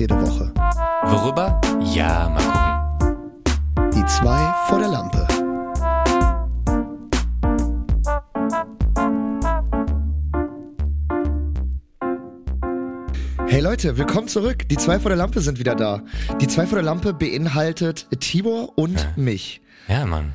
jede Woche. Worüber? Ja, mal gucken. Die zwei vor der Lampe. Hey Leute, willkommen zurück. Die zwei vor der Lampe sind wieder da. Die zwei vor der Lampe beinhaltet Tibor und Ja. mich. Ja, Mann.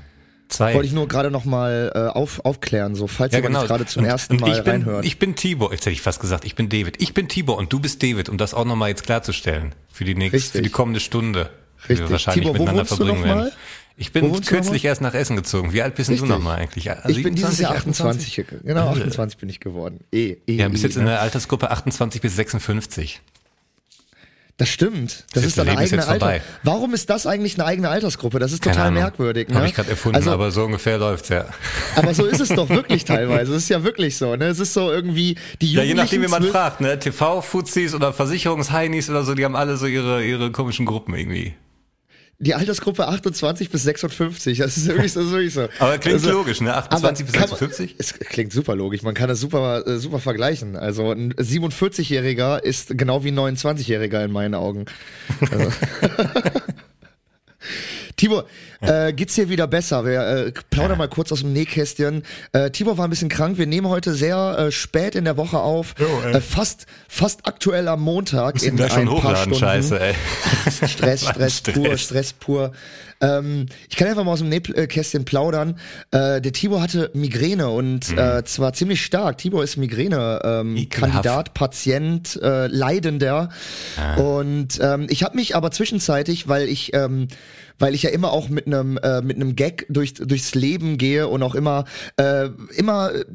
Zwei. Wollte ich nur gerade noch mal äh, auf, aufklären, so falls ja, genau. gerade zum Und- ersten Mal ich bin, reinhört. Ich bin Tibor. Jetzt hätte ich fast gesagt, ich bin David. Ich bin Tibor und du bist David, um das auch nochmal jetzt klarzustellen. Für die nächste, Richtig. für die kommende Stunde. Die Richtig. wir wahrscheinlich Tibor, wo miteinander verbringen werden. mal? Ich bin kürzlich erst nach Essen gezogen. Wie alt bist denn du Richtig. nochmal eigentlich? ich bin dieses 27, Jahr 28. ge- Genau, 28 bin ich geworden. Eh, eh, Ja, bist eh, jetzt in ne? der Altersgruppe 28 bis 56. Das stimmt. Das Ist ist eine eigene jetzt Alter. vorbei. Warum ist das eigentlich eine eigene Altersgruppe? Das ist Keine total Ahnung. merkwürdig. Ne? Habe ich gerade erfunden, also, aber so ungefähr läuft's ja. aber so ist es doch wirklich teilweise. Es ist ja wirklich so. Ne? Es ist so irgendwie die Ja, Jugendlichen. je nachdem, wie man fragt, ne? TV-Fuzis oder Versicherungsheinis oder so, die haben alle so ihre, ihre komischen Gruppen irgendwie. Die Altersgruppe 28 bis 56. Das ist wirklich so. Das ist wirklich so. Aber klingt Also, logisch, ne? 28 bis aber kann man- 56? Es klingt super logisch. Man kann das super, äh, super vergleichen. Also ein 47-Jähriger ist genau wie ein 29-Jähriger in meinen Augen. Also. Tibor, äh, geht's dir wieder besser? Wir äh, plaudern mal kurz aus dem Nähkästchen. Äh, Tibor war ein bisschen krank. Wir nehmen heute sehr äh, spät in der Woche auf. Jo, äh, fast, fast aktuell am Montag in gleich schon ein paar Stunden. scheiße, ey. Stress, Stress, Stress. pur, Stress pur. Ähm, ich kann einfach mal aus dem Nähkästchen plaudern. Äh, der Tibor hatte Migräne und Mhm. äh, zwar ziemlich stark. Tibor ist Migräne-Kandidat, ähm, Patient, äh, Leidender. Ah. Und ähm, ich habe mich aber zwischenzeitlich, weil ich ähm, weil ich ja immer auch mit einem äh, mit einem Gag durch, durchs Leben gehe und auch immer äh, immer äh,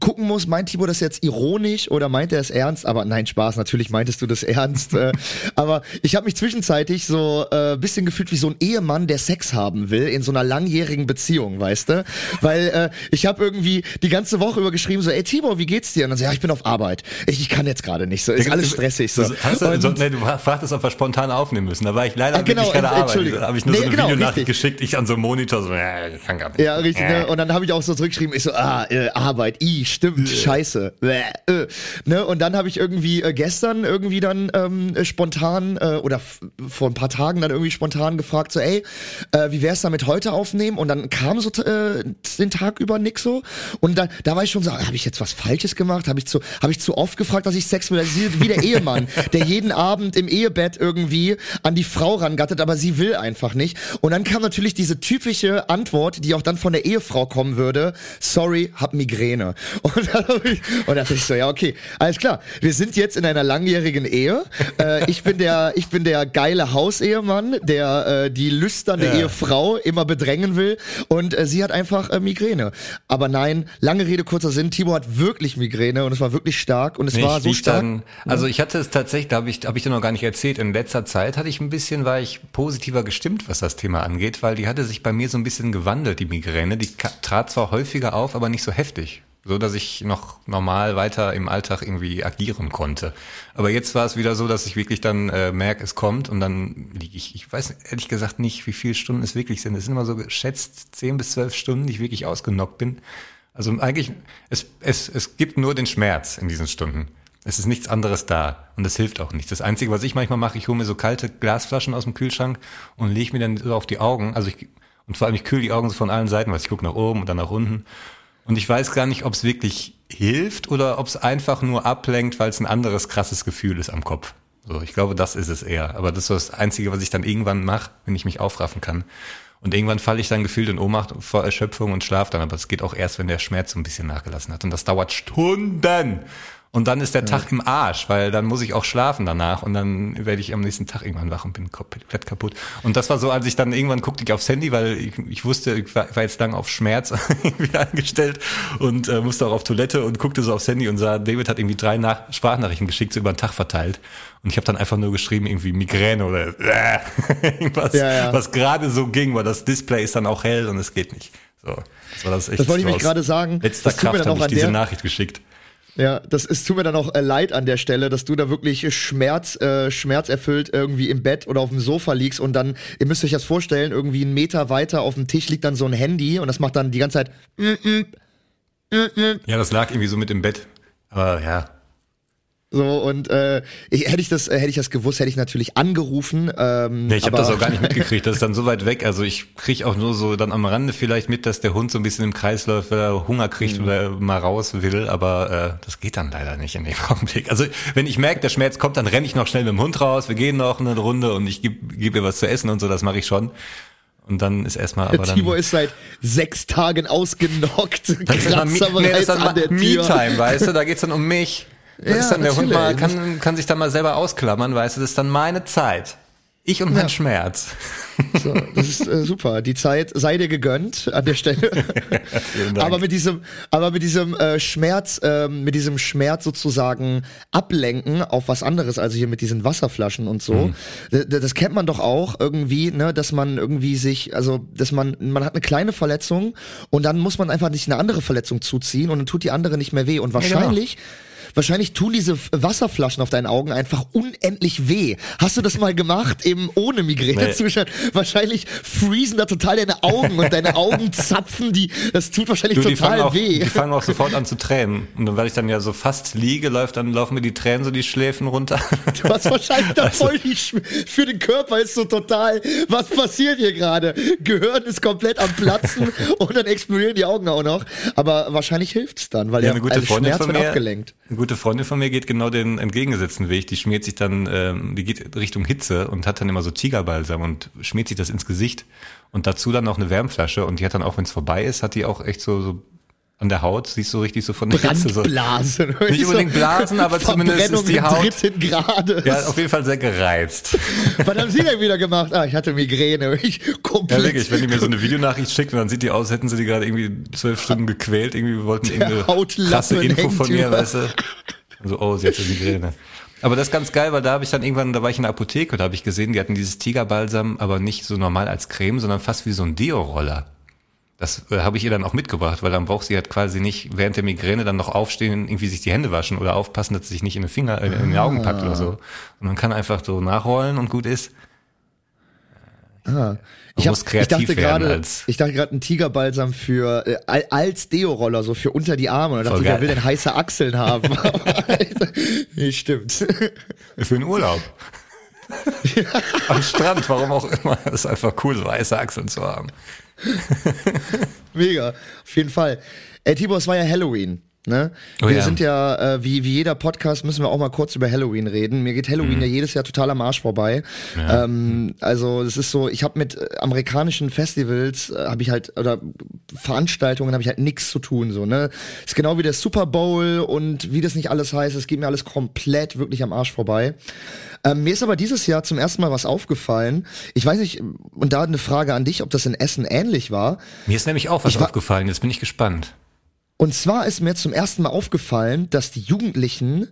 gucken muss, meint Tibor das jetzt ironisch oder meint er es ernst? Aber nein, Spaß, natürlich meintest du das ernst. äh, aber ich habe mich zwischenzeitlich so äh, bisschen gefühlt wie so ein Ehemann, der Sex haben will in so einer langjährigen Beziehung, weißt du? Weil äh, ich habe irgendwie die ganze Woche über geschrieben so, ey Tibor, wie geht's dir? Und dann so, ja, ich bin auf Arbeit. Ich, ich kann jetzt gerade nicht so, ist alles stressig so. Du, hast du, Und- so, nee, du fragtest, ob wir spontan aufnehmen müssen. Da war ich leider Ah, genau, wirklich gerade arbeiten. Entschuldigung. Ich nur so eine genau, Videonachricht richtig. geschickt. Ich an so einem Monitor so, äh, ich kann gar nicht. Ja, richtig. Äh. Ne? Und dann habe ich auch so zurückgeschrieben, ich so, ah, äh, Arbeit, i, stimmt, scheiße. Bäh, äh. Ne? Und dann habe ich irgendwie äh, gestern irgendwie dann ähm, äh, spontan äh, oder vor ein paar Tagen dann irgendwie spontan gefragt, so, ey, äh, wie wär's damit heute aufnehmen? Und dann kam so äh, den Tag über nix so. Und dann, da war ich schon so, habe ich jetzt was Falsches gemacht? Habe ich zu, habe ich zu oft gefragt, dass ich Sex will? Das ist wie der Ehemann, der jeden Abend im Ehebett irgendwie an die Frau rangattet, aber sie will einfach nicht. Und dann kam natürlich diese typische Antwort, die auch dann von der Ehefrau kommen würde, sorry, hab Migräne. Und dann, ich, und dann dachte ich so, ja, okay, alles klar. Wir sind jetzt in einer langjährigen Ehe. Äh, ich bin der, ich bin der geile Hausehemann, der äh, die lüsterne Ja. Ehefrau immer bedrängen will. Und äh, sie hat einfach äh, Migräne. Aber nein, lange Rede, kurzer Sinn, Timo hat wirklich Migräne und es war wirklich stark und es Nee, war so stark. Dann, also ich hatte es tatsächlich, da habe ich, hab ich dir noch gar nicht erzählt, in letzter Zeit hatte ich ein bisschen, war ich positiver gestimmt, was das Thema angeht, weil die hatte sich bei mir so ein bisschen gewandelt, die Migräne. Die trat zwar häufiger auf, aber nicht so heftig. So dass ich noch normal weiter im Alltag irgendwie agieren konnte. Aber jetzt war es wieder so, dass ich wirklich dann äh, merke, es kommt und dann liege ich, ich weiß ehrlich gesagt nicht, wie viele Stunden es wirklich sind. Es sind immer so geschätzt zehn bis zwölf Stunden, die ich wirklich ausgenockt bin. Also eigentlich, es, es, es gibt nur den Schmerz in diesen Stunden. Es ist nichts anderes da und das hilft auch nicht. Das Einzige, was ich manchmal mache, ich hole mir so kalte Glasflaschen aus dem Kühlschrank und lege mir dann so auf die Augen. Also ich, und vor allem ich kühle die Augen so von allen Seiten, weil ich gucke nach oben und dann nach unten. Und ich weiß gar nicht, ob es wirklich hilft oder ob es einfach nur ablenkt, weil es ein anderes krasses Gefühl ist am Kopf. So, ich glaube, das ist es eher. Aber das ist das Einzige, was ich dann irgendwann mache, wenn ich mich aufraffen kann. Und irgendwann falle ich dann gefühlt in Ohnmacht vor Erschöpfung und schlaf dann. Aber es geht auch erst, wenn der Schmerz so ein bisschen nachgelassen hat. Und das dauert Stunden. Und dann ist der Tag im Arsch, weil dann muss ich auch schlafen danach und dann werde ich am nächsten Tag irgendwann wach und bin komplett kaputt. Und das war so, als ich dann irgendwann guckte ich aufs Handy, weil ich, ich wusste, ich war, jetzt lang auf Schmerz irgendwie eingestellt und äh, musste auch auf Toilette und guckte so aufs Handy und sah, David hat irgendwie drei Nach Sprachnachrichten geschickt, so über den Tag verteilt. Und ich habe dann einfach nur geschrieben, irgendwie Migräne oder äh, irgendwas, Ja, ja. was gerade so ging, weil das Display ist dann auch hell und es geht nicht. So, das war das echt. Das wollte ich mich gerade sagen. Letzter Kraft habe ich diese Nachricht geschickt. Ja, das ist, tut mir dann auch äh, leid an der Stelle, dass du da wirklich Schmerz, äh, schmerzerfüllt irgendwie im Bett oder auf dem Sofa liegst und dann, ihr müsst euch das vorstellen, irgendwie einen Meter weiter auf dem Tisch liegt dann so ein Handy und das macht dann die ganze Zeit. Ja, das lag irgendwie so mit im Bett. Aber ja. So und äh, ich, hätte ich das äh, hätte ich das gewusst, hätte ich natürlich angerufen. Ähm, Nee, ich habe das auch gar nicht mitgekriegt, das ist dann so weit weg. Also ich krieg auch nur so dann am Rande vielleicht mit, dass der Hund so ein bisschen im Kreis läuft, weil er Hunger kriegt Mhm. oder mal raus will, aber äh, das geht dann leider nicht in dem Augenblick. Also wenn ich merke, der Schmerz kommt, dann renne ich noch schnell mit dem Hund raus, wir gehen noch eine Runde und ich gebe geb ihr was zu essen und so, das mache ich schon. Und dann ist erstmal aber dann... Tibor ist seit sechs Tagen ausgenockt. das ist dann, nee, das ist dann der. Me-Time, weißt du, da geht's dann um mich. Das Ja, ist dann der Hund mal, kann, kann sich dann mal selber ausklammern, weißt du, das ist dann meine Zeit. Ich und mein Schmerz. So, das ist äh, super. Die Zeit sei dir gegönnt an der Stelle. Aber mit diesem, aber mit diesem äh, Schmerz, ähm, mit diesem Schmerz sozusagen ablenken auf was anderes, also hier mit diesen Wasserflaschen und so. Mhm. D- d- Das kennt man doch auch irgendwie, ne, dass man irgendwie sich, also dass man, man hat eine kleine Verletzung und dann muss man einfach nicht eine andere Verletzung zuziehen und dann tut die andere nicht mehr weh. Und genau. Wahrscheinlich tun diese Wasserflaschen auf deinen Augen einfach unendlich weh. Hast du das mal gemacht, eben ohne Migränezustand? Wahrscheinlich freezen da total deine Augen und deine Augen zapfen, die, das tut wahrscheinlich Du, total auch, weh. die fangen auch sofort an zu tränen. Und dann, weil ich dann ja so fast liege, läuft dann laufen mir die Tränen so die Schläfen runter. Du hast wahrscheinlich da Also- voll die Sch für den Körper ist so total, was passiert hier gerade? Gehirn ist komplett am Platzen und dann explodieren die Augen auch noch. Aber wahrscheinlich hilft's dann, weil Ja, der eine gute also Freundin Schmerz von wird mir, abgelenkt. eine gute Freundin von mir geht genau den entgegengesetzten Weg. Die schmiert sich dann, ähm, die geht Richtung Hitze und hat dann immer so Tigerbalsam und schmiert sich das ins Gesicht und dazu dann noch eine Wärmflasche und die hat dann auch, wenn es vorbei ist, hat die auch echt so, so an der Haut, siehst du richtig so von der Hitze so. Brandblasen. Nicht unbedingt Blasen, aber zumindest ist die Haut- dritten Grades. Ja, auf jeden Fall sehr gereizt. Was haben Sie denn wieder gemacht? Ah, ich hatte Migräne. Ich komplett. Ja, wirklich, wenn die mir so eine Videonachricht schickt und dann sieht die aus, hätten sie die gerade irgendwie zwölf Stunden gequält, irgendwie wollten irgendeine Hautlappen krasse Info von mir, über. weißt du. Also, oh, sie hat eine Migräne. Aber das ist ganz geil, weil da habe ich dann irgendwann, da war ich in der Apotheke, da habe ich gesehen, die hatten dieses Tigerbalsam, aber nicht so normal als Creme, sondern fast wie so ein Deo-Roller. Das äh, habe ich ihr dann auch mitgebracht, weil dann braucht sie halt quasi nicht während der Migräne dann noch aufstehen, irgendwie sich die Hände waschen oder aufpassen, dass sie sich nicht in den Finger, äh, in die Augen packt oder so. Und man kann einfach so nachrollen und gut ist. Ah. Ich, hab, muss kreativ ich dachte gerade, ich dachte gerade ein Tigerbalsam für äh, al- als Deo-Roller so für unter die Arme. Und da dachte ich, wer will denn heiße Achseln haben? nee, stimmt. Für den Urlaub. Am Strand, warum auch immer. Das ist einfach cool, so weiße Achseln zu haben. Mega, auf jeden Fall. Ey, Tibor, es war ja Halloween. Ne? Oh wir ja. sind ja, äh, wie, wie jeder Podcast, müssen wir auch mal kurz über Halloween reden. Mir geht Halloween Mhm. ja jedes Jahr total am Arsch vorbei. Ähm, also es ist so, ich habe mit äh, amerikanischen Festivals, äh, habe ich halt, oder Veranstaltungen habe ich halt nichts zu tun. so ne Ist genau wie der Super Bowl und wie das nicht alles heißt, es geht mir alles komplett wirklich am Arsch vorbei. Ähm, mir ist aber dieses Jahr zum ersten Mal was aufgefallen. Ich weiß nicht, und da eine Frage an dich, ob das in Essen ähnlich war. Mir ist nämlich auch was war- aufgefallen, jetzt bin ich gespannt. Und zwar ist mir zum ersten Mal aufgefallen, dass die Jugendlichen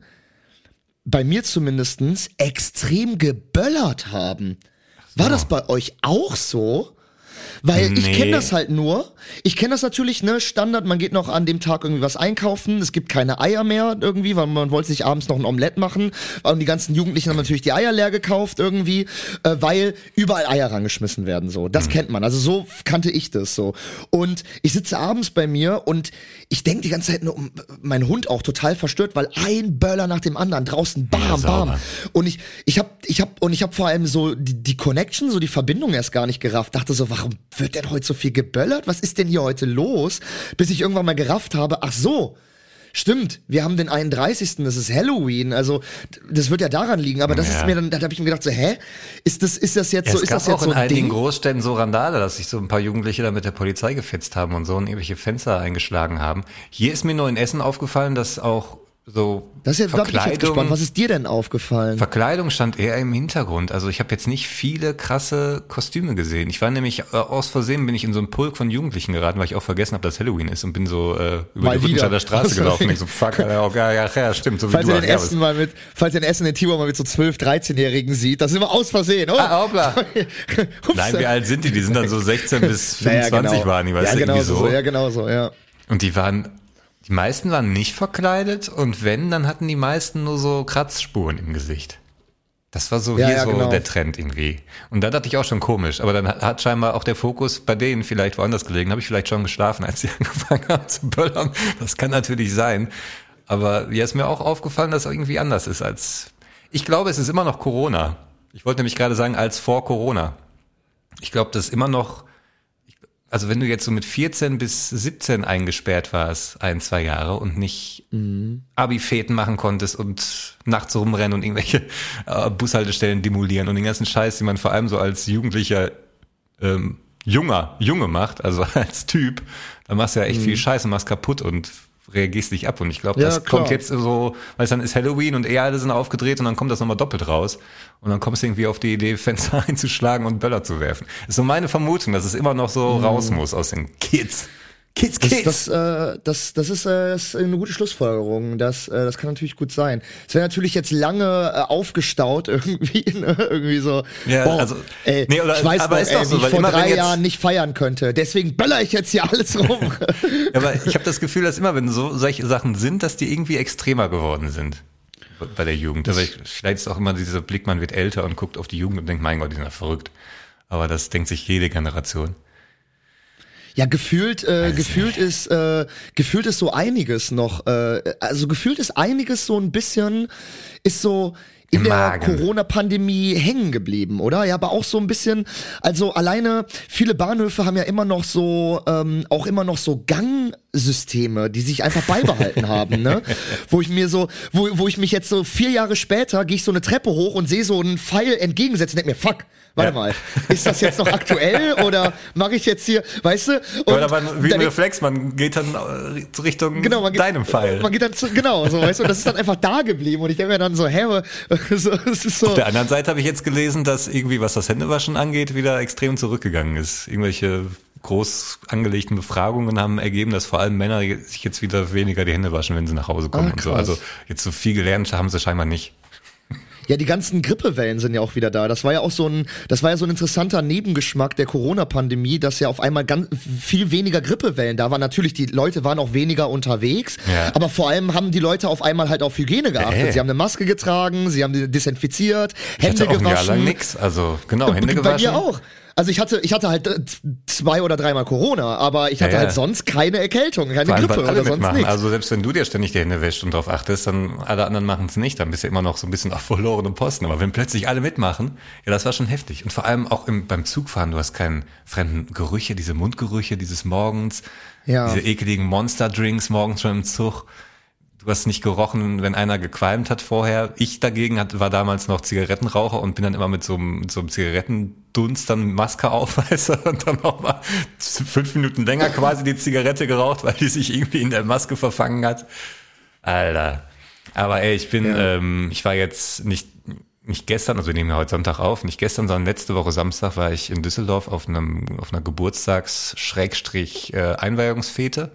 bei mir zumindestens extrem geböllert haben. War das bei euch auch so? Weil ich Nee. kenne das halt nur. Ich kenne das natürlich, ne, Standard, man geht noch an dem Tag irgendwie was einkaufen, es gibt keine Eier mehr irgendwie, weil man wollte sich abends noch ein Omelett machen. Und die ganzen Jugendlichen haben natürlich die Eier leer gekauft irgendwie, äh, weil überall Eier rangeschmissen werden so. Das kennt man. Also so kannte ich das so. Und ich sitze abends bei mir und ich denke die ganze Zeit nur um mein Hund auch total verstört, weil ein Böller nach dem anderen draußen bam Ja, bam. Und ich ich habe ich habe und ich habe vor allem so die, die Connection, so die Verbindung erst gar nicht gerafft. Dachte so, warum wird denn heute so viel geböllert? Was ist denn hier heute los? Bis ich irgendwann mal gerafft habe, ach so, Stimmt, wir haben den 31. Das ist Halloween, also das wird ja daran liegen, aber das Ja. ist mir dann, da habe ich mir gedacht so, hä, ist das ist das jetzt Ja, so, ist das jetzt auch so in ein einigen Ding? Großstädten so Randale, dass sich so ein paar Jugendliche da mit der Polizei gefetzt haben und so und irgendwelche Fenster eingeschlagen haben. Hier ist mir nur in Essen aufgefallen, dass auch so Das ist jetzt, Verkleidung, gespannt. Was ist dir denn aufgefallen? Verkleidung stand eher im Hintergrund. Also ich habe jetzt nicht viele krasse Kostüme gesehen. Ich war nämlich äh, aus Versehen bin ich in so einen Pulk von Jugendlichen geraten, weil ich auch vergessen habe, dass Halloween ist und bin so äh, über Mal die. Rüttenscheider Straße gelaufen. Ich so fuck, ja, ja, ja, ja, stimmt, so wie Falls du. ihr ach, den ja, Essen mal mit, falls den Essen den Tibor mal mit so 12, 13-Jährigen sieht, das ist immer aus Versehen, oh. Ah, hoppla. Nein, wie alt sind die? Die sind dann so 16 bis Naja, 25 genau. waren die, weißt ja, du, genau irgendwie so. so. Ja, genau so, ja. Und die waren, die meisten waren nicht verkleidet und wenn, dann hatten die meisten nur so Kratzspuren im Gesicht. Das war so Ja, hier ja, so genau. der Trend irgendwie. Und da dachte ich auch schon komisch. Aber dann hat, scheinbar auch der Fokus bei denen vielleicht woanders gelegen. Habe ich vielleicht schon geschlafen, als sie angefangen haben zu böllern. Das kann natürlich sein. Aber ja, ist mir auch aufgefallen, dass es irgendwie anders ist als. Ich glaube, es ist immer noch Corona. Ich wollte nämlich gerade sagen, als vor Corona. Ich glaube, das ist immer noch. Also wenn du jetzt so mit 14 bis 17 eingesperrt warst, ein, zwei Jahre und nicht mhm. Abi-Feten machen konntest und nachts rumrennen und irgendwelche äh, Bushaltestellen demolieren und den ganzen Scheiß, den man vor allem so als Jugendlicher ähm, junger Junge macht, also als Typ, dann machst du ja echt mhm. viel Scheiße, machst kaputt und reagierst dich ab. Und ich glaube, das ja, kommt jetzt so, weil dann ist Halloween und eher alle sind aufgedreht und dann kommt das nochmal doppelt raus. Und dann kommst du irgendwie auf die Idee, Fenster einzuschlagen und Böller zu werfen. Das ist so meine Vermutung, dass es immer noch so mhm. raus muss aus den Kids. Kids, Kids. Das, das, äh, das, das ist, äh, ist eine gute Schlussfolgerung. Das, äh, das kann natürlich gut sein. Es wäre natürlich jetzt lange äh, aufgestaut irgendwie, ne? irgendwie so. Ja, boah, also, ey, nee, oder, ich weiß aber noch, ist ey, so, wie ich vor drei Jahren nicht feiern könnte. Deswegen böller ich jetzt hier alles rum. aber ich habe das Gefühl, dass immer, wenn so solche Sachen sind, dass die irgendwie extremer geworden sind bei der Jugend. Aber ich, vielleicht ist auch immer dieser Blick, man wird älter und guckt auf die Jugend und denkt, mein Gott, die sind ja verrückt. Aber das denkt sich jede Generation. Ja, gefühlt, äh, gefühlt ist, äh, gefühlt ist so einiges noch, äh, also gefühlt ist einiges so ein bisschen, ist so, in der Corona-Pandemie hängen geblieben, oder? Ja, aber auch so ein bisschen, also alleine viele Bahnhöfe haben ja immer noch so, ähm, auch immer noch so Gangsysteme, die sich einfach beibehalten haben, ne? Wo ich mir so, wo, wo ich mich jetzt so vier Jahre später gehe ich so eine Treppe hoch und sehe so einen Pfeil entgegensetzen und denke mir, fuck, warte ja. mal, ist das jetzt noch aktuell oder mache ich jetzt hier, weißt du? Und Oder man, wie ein Reflex, man geht dann äh, Richtung genau, man geht, deinem Pfeil. Man geht dann zu, genau, so, weißt du, und das ist dann einfach da geblieben und ich denke mir dann so, hä, so, es ist so. Auf der anderen Seite habe ich jetzt gelesen, dass irgendwie, was das Händewaschen angeht, wieder extrem zurückgegangen ist. Irgendwelche groß angelegten Befragungen haben ergeben, dass vor allem Männer sich jetzt wieder weniger die Hände waschen, wenn sie nach Hause kommen ah, und so. Also jetzt so viel gelernt haben sie scheinbar nicht. Ja, die ganzen Grippewellen sind ja auch wieder da. Das war ja auch so ein, das war ja so ein interessanter Nebengeschmack der Corona-Pandemie, dass ja auf einmal ganz viel weniger Grippewellen da waren. Natürlich, die Leute waren auch weniger unterwegs, ja. aber vor allem haben die Leute auf einmal halt auf Hygiene geachtet. Hey. Sie haben eine Maske getragen, sie haben desinfiziert, ich Hände hatte auch gewaschen. Ein Jahr lang nix. Also genau, Hände gewaschen. Bei dir auch. Also ich hatte, ich hatte halt zwei oder dreimal Corona, aber ich hatte ja, ja. halt sonst keine Erkältung, keine allem, Grippe oder sonst nichts. Also selbst wenn du dir ständig die Hände wäschst und darauf achtest, dann alle anderen machen es nicht, dann bist du immer noch so ein bisschen auf verlorenem Posten. Aber wenn plötzlich alle mitmachen, ja, das war schon heftig. Und vor allem auch im, beim Zugfahren, du hast keinen fremden Gerüche, diese Mundgerüche dieses Morgens, ja. diese ekligen Monster-Drinks morgens schon im Zug du hast nicht gerochen, wenn einer gequalmt hat vorher. Ich dagegen hat, war damals noch Zigarettenraucher und bin dann immer mit so einem, mit so einem Zigarettendunst dann Maske auf, weißt du, und dann auch mal fünf Minuten länger quasi die Zigarette geraucht, weil die sich irgendwie in der Maske verfangen hat. Alter. Aber ey, ich bin, ja. ähm, ich war jetzt nicht, nicht gestern, also wir nehmen ja heute Sonntag auf, nicht gestern, sondern letzte Woche Samstag war ich in Düsseldorf auf einem, auf einer Geburtstags-Einweihungsfete.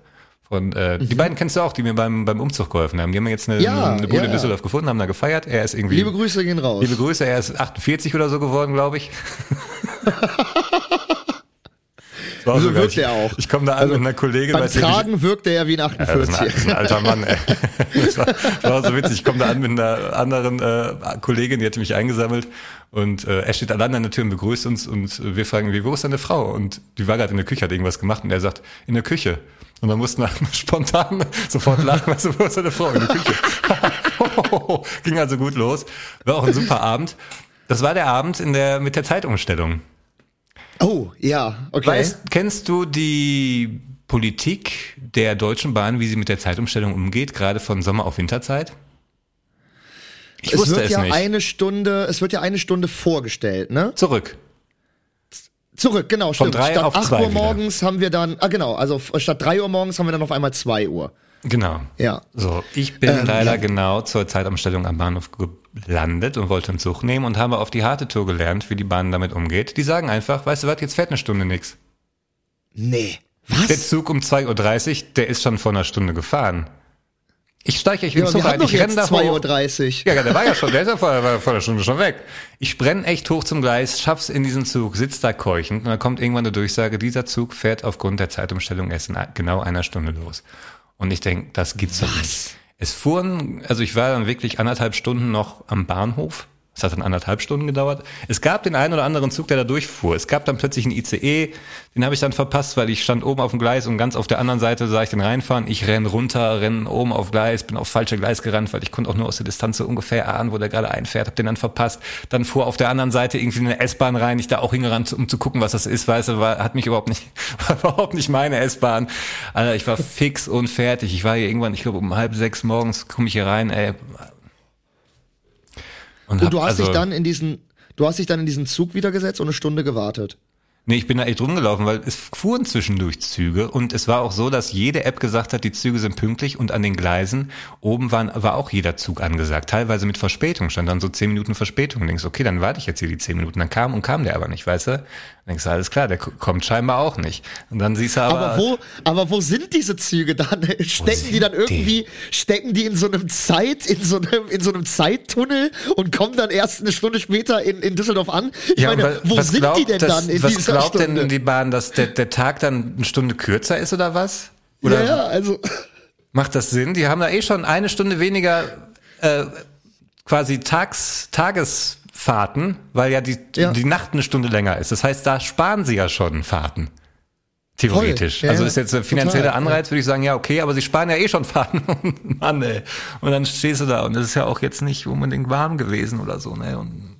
Und äh, mhm. die beiden kennst du auch, die mir beim, beim Umzug geholfen haben. Die haben jetzt eine, ja, eine Bude ja. in Düsseldorf gefunden, haben da gefeiert. Er ist irgendwie. Liebe Grüße gehen raus. Liebe Grüße, er ist 48 oder so geworden, glaube ich. so so wirkt er auch. Ich komme da an also, mit einer Kollegin. Beim Tragen ich, wirkt er ja wie ein 48. Ja, das ist ein, ein, alter Mann, ey. Das war, das war so witzig. Ich komme da an mit einer anderen äh, Kollegin, die hatte mich eingesammelt und äh, er steht allein an der Tür und begrüßt uns und wir fragen, wie, wo ist deine Frau? Und die war gerade in der Küche, hat irgendwas gemacht und er sagt, in der Küche. Und dann mussten wir spontan sofort lachen, also wo ist deine Frau in der Küche? Ging also gut los. War auch ein super Abend. Das war der Abend in der, mit der Zeitumstellung. Oh, ja, okay. Weißt, kennst du die Politik der Deutschen Bahn, wie sie mit der Zeitumstellung umgeht, gerade von Sommer auf Winterzeit? Ich es wusste wird es ja nicht. eine Stunde, es wird ja eine Stunde vorgestellt, ne? Zurück. Zurück, genau, Von stimmt. Drei statt auf 8 Uhr morgens wieder. haben wir dann, ah genau, also statt 3 Uhr morgens haben wir dann auf einmal 2 Uhr. Genau. Ja. So, ich bin ähm, leider ja. genau zur Zeitumstellung am Bahnhof gelandet und wollte einen Zug nehmen und habe auf die harte Tour gelernt, wie die Bahn damit umgeht. Die sagen einfach, weißt du was, jetzt fährt eine Stunde nix. Nee. Was? Der Zug um 2.30 Uhr, der ist schon vor einer Stunde gefahren. Ich steige ich ja, Zug ein, ich renne da 2.30 Uhr. Ja, der war ja schon, der ist ja vor, war vor einer Stunde schon weg. Ich brenne echt hoch zum Gleis, schaff's in diesen Zug, sitz da keuchend und dann kommt irgendwann eine Durchsage, dieser Zug fährt aufgrund der Zeitumstellung erst in genau einer Stunde los. Und ich denke, das gibt's doch nicht. Es fuhren, also ich war dann wirklich anderthalb Stunden noch am Bahnhof Es hat dann anderthalb Stunden gedauert. Es gab den einen oder anderen Zug, der da durchfuhr. Es gab dann plötzlich einen ICE, den habe ich dann verpasst, weil ich stand oben auf dem Gleis und ganz auf der anderen Seite sah ich den reinfahren. Ich renn runter, renn oben auf Gleis, bin auf falsche Gleis gerannt, weil ich konnte auch nur aus der Distanz so ungefähr ahnen, wo der gerade einfährt, hab den dann verpasst. Dann fuhr auf der anderen Seite irgendwie eine S-Bahn rein, ich da auch hingerannt, um zu gucken, was das ist, weißt du, war, hat mich überhaupt nicht, war überhaupt nicht meine S-Bahn. Alter, ich war fix und fertig. Ich war hier irgendwann, ich glaube um halb sechs morgens komme ich hier rein, ey, und, und du hast also, dich dann in diesen, du hast dich dann in diesen Zug wieder gesetzt und eine Stunde gewartet. Nee, ich bin da echt rumgelaufen, weil es fuhren zwischendurch Züge und es war auch so, dass jede App gesagt hat, die Züge sind pünktlich und an den Gleisen oben waren, war auch jeder Zug angesagt. Teilweise mit Verspätung, stand dann so zehn Minuten Verspätung. Und denkst, okay, dann warte ich jetzt hier die zehn Minuten. Dann kam und kam der aber nicht, weißt du? Denkst du, alles klar, der kommt scheinbar auch nicht. Und dann siehst du aber. Aber wo, aber wo sind diese Züge dann? Stecken die dann irgendwie, die? stecken die in so einem Zeit, in so einem, in so einem Zeittunnel und kommen dann erst eine Stunde später in, in Düsseldorf an? Ich ja, meine, wo sind glaubt, die denn das, dann in dieser glaubt Stunde? denn die Bahn, dass der, der Tag dann eine Stunde kürzer ist oder was? Oder ja, ja, also. Macht das Sinn? Die haben da eh schon eine Stunde weniger äh, quasi Tags, Tagesfahrten, weil ja die, ja. die Nacht eine Stunde länger ist. Das heißt, da sparen sie ja schon Fahrten. Theoretisch. Ja, also ist jetzt ein finanzieller Anreiz, würde ich sagen, ja, okay, aber sie sparen ja eh schon Fahrten. Mann, ey. Und dann stehst du da und es ist ja auch jetzt nicht unbedingt warm gewesen oder so, ne? Und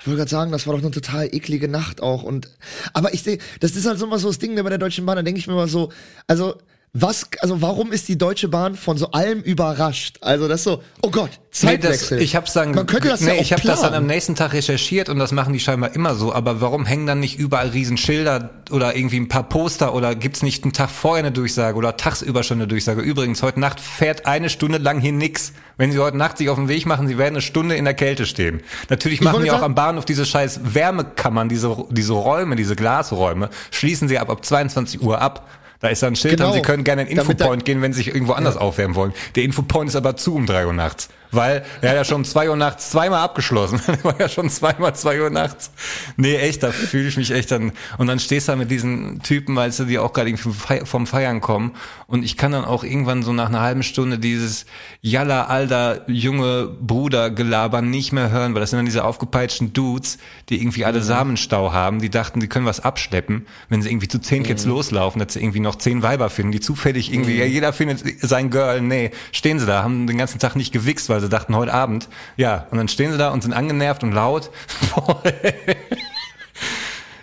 ich wollte gerade sagen, das war doch eine total eklige Nacht auch. Und aber ich sehe, das ist halt so immer so das Ding ne, bei der Deutschen Bahn, da denke ich mir mal so, also was, also warum ist die Deutsche Bahn von so allem überrascht? Also das so, oh Gott, Zeitwechsel. Nee, das, ich hab's dann, Man könnte das nee, ja ich habe das dann am nächsten Tag recherchiert und das machen die scheinbar immer so. Aber warum hängen dann nicht überall Riesenschilder oder irgendwie ein paar Poster oder gibt's nicht einen Tag vorher eine Durchsage oder tagsüber schon eine Durchsage? Übrigens, heute Nacht fährt eine Stunde lang hier nix. Wenn Sie heute Nacht sich auf den Weg machen, Sie werden eine Stunde in der Kälte stehen. Natürlich machen die auch am Bahnhof diese scheiß Wärmekammern, diese, diese Räume, diese Glasräume, schließen sie ab ab 22 Uhr ab. Da ist da ein Schild, genau. Sie können gerne in den Infopoint gehen, wenn Sie sich irgendwo anders ja. aufwärmen wollen. Der Infopoint ist aber zu um drei Uhr nachts weil er hat ja schon zwei Uhr nachts zweimal abgeschlossen. er war ja schon zweimal zwei Uhr nachts. Nee, echt, da fühle ich mich echt dann. Und dann stehst du da mit diesen Typen, weißt du, die auch gerade irgendwie vom Feiern kommen. Und ich kann dann auch irgendwann so nach einer halben Stunde dieses Jalla, alter, junge Bruder-Gelaber nicht mehr hören, weil das sind dann diese aufgepeitschten Dudes, die irgendwie alle mhm. Samenstau haben, die dachten, die können was abschleppen, wenn sie irgendwie zu zehn Kids mhm. loslaufen, dass sie irgendwie noch zehn Weiber finden, die zufällig irgendwie, mhm. ja, jeder findet sein Girl, nee, stehen sie da, haben den ganzen Tag nicht gewichst, weil sie dachten, heute Abend. Ja, und dann stehen sie da und sind angenervt und laut.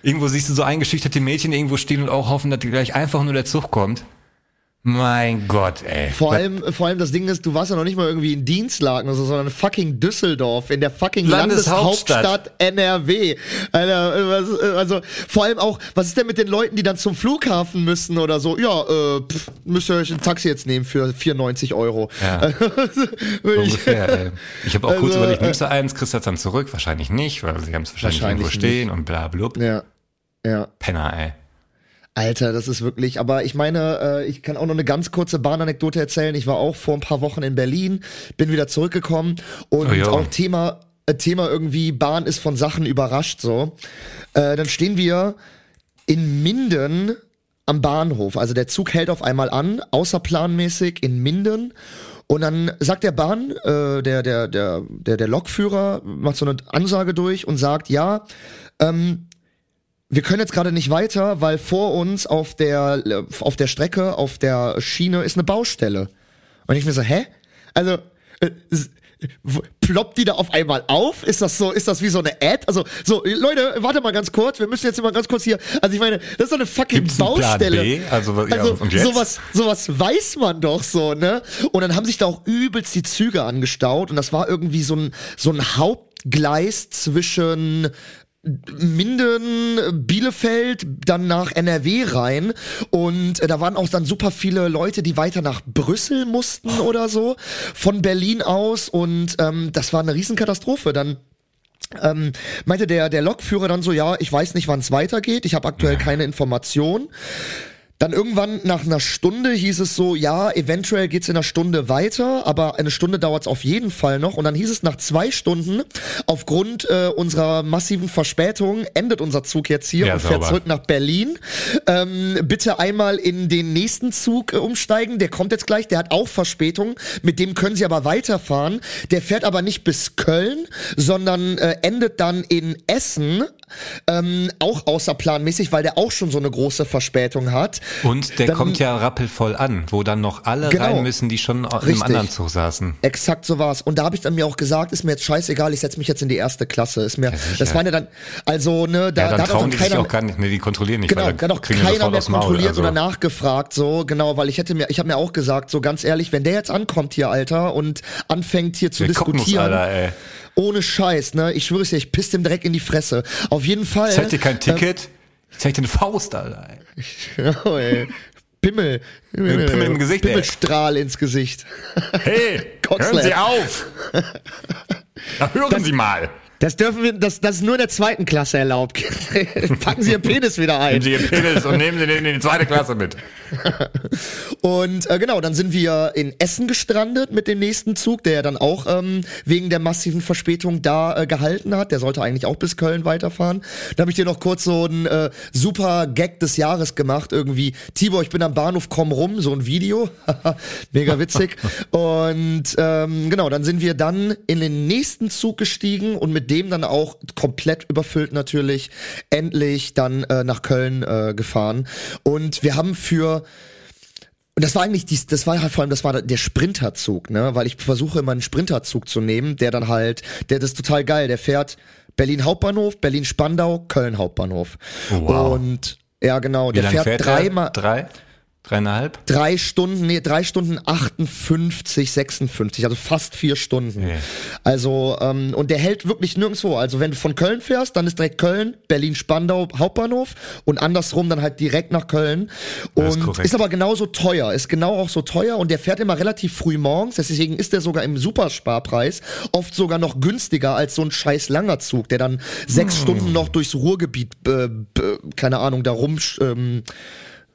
irgendwo siehst du so eingeschüchterte Mädchen irgendwo stehen und auch hoffen, dass gleich einfach nur der Zug kommt. Mein Gott, ey. Vor allem, vor allem das Ding ist, du warst ja noch nicht mal irgendwie in Dienstlagen oder so, sondern fucking Düsseldorf, in der fucking Landeshauptstadt, Landeshauptstadt NRW. Alter, also, vor allem auch, was ist denn mit den Leuten, die dann zum Flughafen müssen oder so? Ja, äh, pff, müsst ihr euch ein Taxi jetzt nehmen für 94 Euro. Ja. Ungefähr, ey. Ich habe auch also, kurz überlegt, nimmst du eins, kriegst du das dann zurück? Wahrscheinlich nicht, weil sie haben es wahrscheinlich, wahrscheinlich irgendwo stehen und bla blub. Ja. Ja. Penner, ey. Alter, das ist wirklich, aber ich meine, äh, ich kann auch noch eine ganz kurze Bahnanekdote erzählen. Ich war auch vor ein paar Wochen in Berlin, bin wieder zurückgekommen und oh, auch Thema, äh, Thema irgendwie, Bahn ist von Sachen überrascht so. Äh, dann stehen wir in Minden am Bahnhof. Also der Zug hält auf einmal an, außerplanmäßig in Minden. Und dann sagt der Bahn, äh, der, der, der, der, der Lokführer macht so eine Ansage durch und sagt, ja, ähm, wir können jetzt gerade nicht weiter, weil vor uns auf der, auf der Strecke, auf der Schiene ist eine Baustelle. Und ich mir so, hä? Also, äh, ploppt die da auf einmal auf? Ist das so, ist das wie so eine Ad? Also, so, Leute, warte mal ganz kurz, wir müssen jetzt mal ganz kurz hier, also ich meine, das ist doch eine fucking Gibt's Baustelle. Also, ja, also sowas, sowas weiß man doch so, ne? Und dann haben sich da auch übelst die Züge angestaut und das war irgendwie so ein, so ein Hauptgleis zwischen Minden, Bielefeld, dann nach NRW rein. Und äh, da waren auch dann super viele Leute, die weiter nach Brüssel mussten oder so, von Berlin aus. Und ähm, das war eine Riesenkatastrophe. Dann ähm, meinte der, der Lokführer dann so, ja, ich weiß nicht, wann es weitergeht, ich habe aktuell keine Information. Dann irgendwann nach einer Stunde hieß es so, ja, eventuell geht's in einer Stunde weiter, aber eine Stunde dauert's auf jeden Fall noch. Und dann hieß es nach zwei Stunden, aufgrund äh, unserer massiven Verspätung endet unser Zug jetzt hier Ja, und fährt sauber. zurück nach Berlin. Ähm, bitte einmal in den nächsten Zug äh, umsteigen. Der kommt jetzt gleich, der hat auch Verspätung. Mit dem können Sie aber weiterfahren. Der fährt aber nicht bis Köln, sondern äh, endet dann in Essen. Ähm, auch außerplanmäßig, weil der auch schon so eine große Verspätung hat. Und der Dann- kommt ja rappelvoll an, wo dann noch alle Genau. rein müssen, die schon im Richtig. anderen Zug saßen. Exakt so war's. Und da habe ich dann mir auch gesagt, ist mir jetzt scheißegal, ich setze mich jetzt in die erste Klasse. Ist mir, das waren ja dann, also ne, da, Ja, da dann hat auch trauen dann die sich keiner, auch gar nicht, ne, die kontrollieren nicht, Genau, weil da hat auch keiner mehr kontrolliert also. oder nachgefragt, so genau, weil ich hätte mir, ich habe mir auch gesagt, so ganz ehrlich, wenn der jetzt ankommt hier, Alter, und anfängt hier zu Der diskutieren, Alter, ey. Ohne Scheiß, ne, ich schwöre es dir, ich piss dem direkt in die Fresse. Auf jeden Fall. Zeig dir kein Ticket, ich zeig dir eine Faust, Alter. Ey. Oh, ey. Pimmel. Pimmel, Pimmel im Gesicht, ey. Pimmelstrahl ins Gesicht. Hey, hören Sie auf! Na, hören Sie mal! Das dürfen wir, das, das ist nur in der zweiten Klasse erlaubt. Packen Sie Ihren Penis wieder ein. Nehmen Sie Ihren Penis und nehmen Sie den in die zweite Klasse mit. Und äh, genau, dann sind wir in Essen gestrandet mit dem nächsten Zug, der ja dann auch ähm, wegen der massiven Verspätung da äh, gehalten hat. Der sollte eigentlich auch bis Köln weiterfahren. Da habe ich dir noch kurz so ein äh, super Gag des Jahres gemacht. Irgendwie, Tibor, ich bin am Bahnhof, komm rum, so ein Video. Mega witzig. und ähm, genau, dann sind wir dann in den nächsten Zug gestiegen und mit dem dann auch komplett überfüllt natürlich endlich dann äh, nach Köln äh, gefahren. Und wir haben für und das war eigentlich dies, das war halt vor allem, das war der Sprinterzug, ne, weil ich versuche immer einen Sprinterzug zu nehmen, der dann halt, der das ist total geil, der fährt Berlin Hauptbahnhof, Berlin Spandau, Köln Hauptbahnhof. Wow. Und ja, genau, Wie der fährt, fährt dreimal? Drei? Dreieinhalb? drei Stunden, nee, drei Stunden 58, 56, also fast vier Stunden. Ja. Also, ähm, und der hält wirklich nirgendwo. Also, wenn du von Köln fährst, dann ist direkt Köln, Berlin-Spandau Hauptbahnhof und andersrum dann halt direkt nach Köln. Ist Und korrekt. ist aber genauso teuer, ist genau auch so teuer und der fährt immer relativ früh morgens, deswegen ist der sogar im Supersparpreis oft sogar noch günstiger als so ein scheiß langer Zug, der dann sechs Hm. Stunden noch durchs Ruhrgebiet, äh, keine Ahnung, da rum, ähm,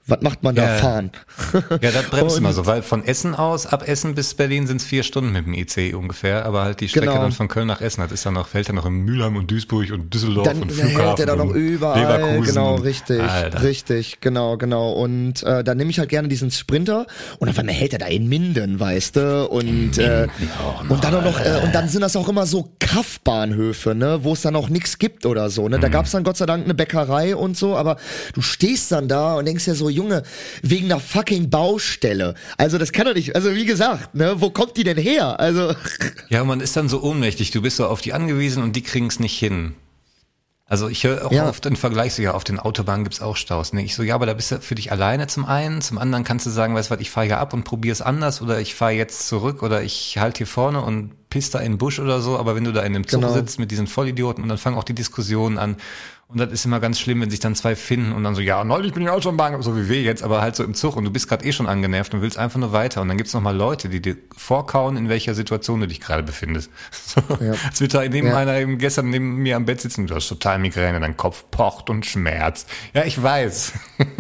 was macht man da, Ja. fahren? Ja, das bremst immer so, weil von Essen aus, ab Essen bis Berlin sind es vier Stunden mit dem IC ungefähr, aber halt die Strecke Genau. dann von Köln nach Essen, das ist dann noch, fällt dann noch in Mülheim und Duisburg und Düsseldorf dann und hält Flughafen er da noch überall, Leverkusen. genau, richtig, Alter. richtig, genau, genau. Und äh, dann nehme ich halt gerne diesen Sprinter und auf einmal hält er da in Minden, weißt du, und äh, und dann auch noch äh, und dann sind das auch immer so Kaffbahnhöfe, ne, wo es dann auch nichts gibt oder so, ne. Da gab's dann Gott sei Dank eine Bäckerei und so, aber du stehst dann da und denkst ja so, Junge, wegen einer fucking Baustelle. Also das kann doch nicht, also wie gesagt, ne, wo kommt die denn her? Also Ja, man ist dann so ohnmächtig, du bist so auf die angewiesen und die kriegen es nicht hin. Also ich höre auch Ja. oft in Vergleich so, ja, auf den Autobahnen gibt's auch Staus. Ne? Ich so, ja, aber da bist du für dich alleine zum einen, zum anderen kannst du sagen, weißt du was, ich fahre hier ab und probiere es anders oder ich fahre jetzt zurück oder ich halt hier vorne und piss da in den Busch oder so, aber wenn du da in dem Zug Genau. sitzt mit diesen Vollidioten und dann fangen auch die Diskussionen an und das ist immer ganz schlimm, wenn sich dann zwei finden und dann so, ja, neulich bin ich auch schon Bahn, so wie wir jetzt, aber halt so im Zug und du bist gerade eh schon angenervt und willst einfach nur weiter und dann gibt's noch mal Leute, die dir vorkauen, in welcher Situation du dich gerade befindest. So, Als wird da neben Ja. einer eben gestern neben mir am Bett sitzen, du hast total Migräne, dein Kopf pocht und schmerzt. Ja, ich weiß.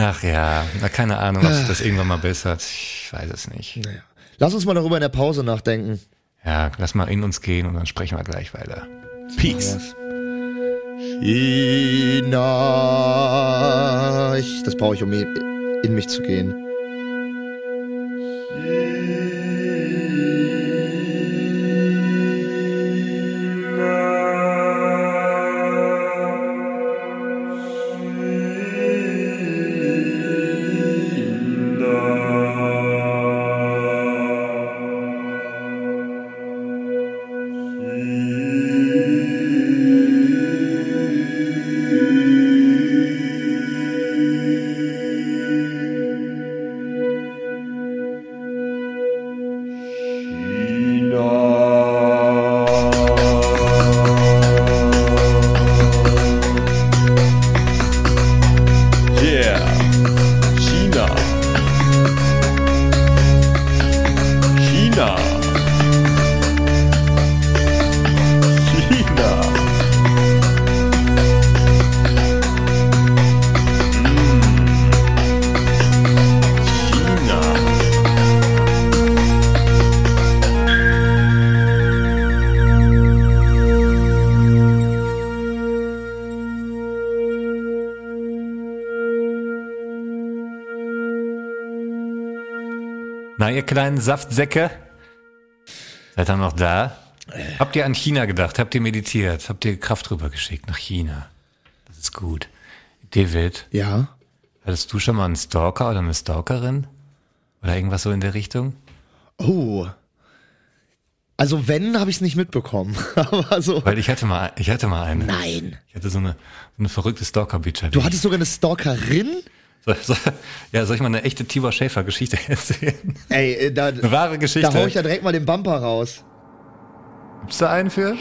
Ach ja, na, keine Ahnung, ob sich das irgendwann mal bessert. Ich weiß es nicht. Lass uns mal darüber in der Pause nachdenken. Ja, lass mal in uns gehen und dann sprechen wir gleich weiter. Peace. China. Ich, das brauche ich, um in mich zu gehen. Kleinen Saftsäcke? Seid ihr noch da? Habt ihr an China gedacht? Habt ihr meditiert? Habt ihr Kraft rübergeschickt nach China? Das ist gut. David, Ja. hattest du schon mal einen Stalker oder eine Stalkerin? Oder irgendwas so in der Richtung? Oh. Also wenn, habe ich es nicht mitbekommen. Aber so. Weil ich hatte mal, ich hatte mal eine. Nein. Ich hatte so eine, so eine verrückte Stalker-Bitch. Du hattest sogar eine Stalkerin? Soll, soll, ja, soll ich mal eine echte Tibor Schäfer-Geschichte erzählen? Ey, äh, da, Eine wahre da Geschichte. hau ich ja direkt mal den Bumper raus. Gibt's da einen für?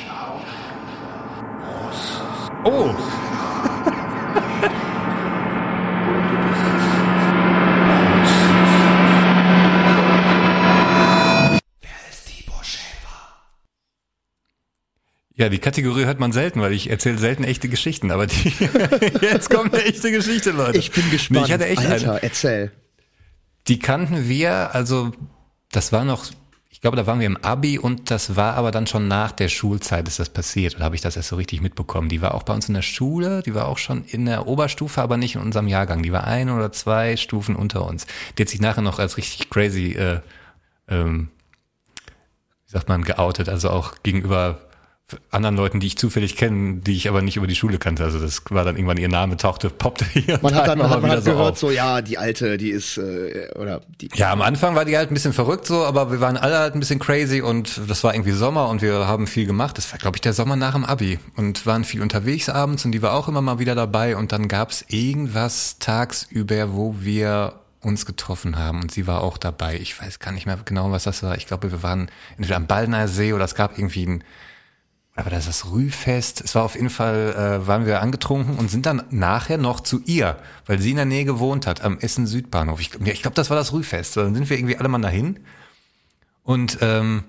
Oh! Ja, die Kategorie hört man selten, weil ich erzähle selten echte Geschichten, aber die, jetzt kommt eine echte Geschichte, Leute. Ich bin gespannt. Nee, ich hatte echt Alter, eine. erzähl. Die kannten wir, also das war noch, ich glaube, da waren wir im Abi und das war aber dann schon nach der Schulzeit ist das passiert. Oder habe ich das erst so richtig mitbekommen? Die war auch bei uns in der Schule, die war auch schon in der Oberstufe, aber nicht in unserem Jahrgang. Die war ein oder zwei Stufen unter uns. Die hat sich nachher noch als richtig crazy, äh, ähm, wie sagt man, geoutet, also auch gegenüber anderen Leuten, die ich zufällig kenne, die ich aber nicht über die Schule kannte. Also das war dann irgendwann ihr Name tauchte, poppte hier. Man hat dann immer hat, man wieder hat gehört, auf. so, ja, die alte, die ist, äh, oder die. Ja, am Anfang war die halt ein bisschen verrückt so, aber wir waren alle halt ein bisschen crazy und das war irgendwie Sommer und wir haben viel gemacht. Das war, glaube ich, der Sommer nach dem Abi und waren viel unterwegs abends und die war auch immer mal wieder dabei und dann gab's irgendwas tagsüber, wo wir uns getroffen haben und sie war auch dabei. Ich weiß gar nicht mehr genau, was das war. Ich glaube, wir waren entweder am Ballner See oder es gab irgendwie ein aber das ist das Rühfest. Es war auf jeden Fall, äh, waren wir angetrunken und sind dann nachher noch zu ihr, weil sie in der Nähe gewohnt hat, am Essen Südbahnhof. Ich, ja, ich glaube, das war das Rühfest. Dann sind wir irgendwie alle mal dahin und ähm,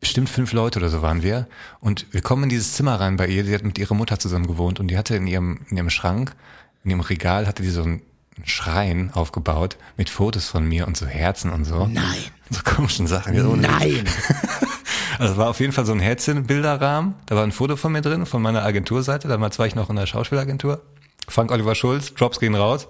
bestimmt fünf Leute oder so waren wir. Und wir kommen in dieses Zimmer rein bei ihr. Die hat mit ihrer Mutter zusammen gewohnt und die hatte in ihrem, in ihrem Schrank, in ihrem Regal, hatte die so einen Schrein aufgebaut mit Fotos von mir und so Herzen und so. Nein. So komischen Sachen. Nein. Also es war auf jeden Fall so ein Herzchen-Bilderrahmen. Da war ein Foto von mir drin, von meiner Agenturseite. Damals war ich noch in der Schauspielagentur. Frank Oliver Schulz, Drops gehen raus.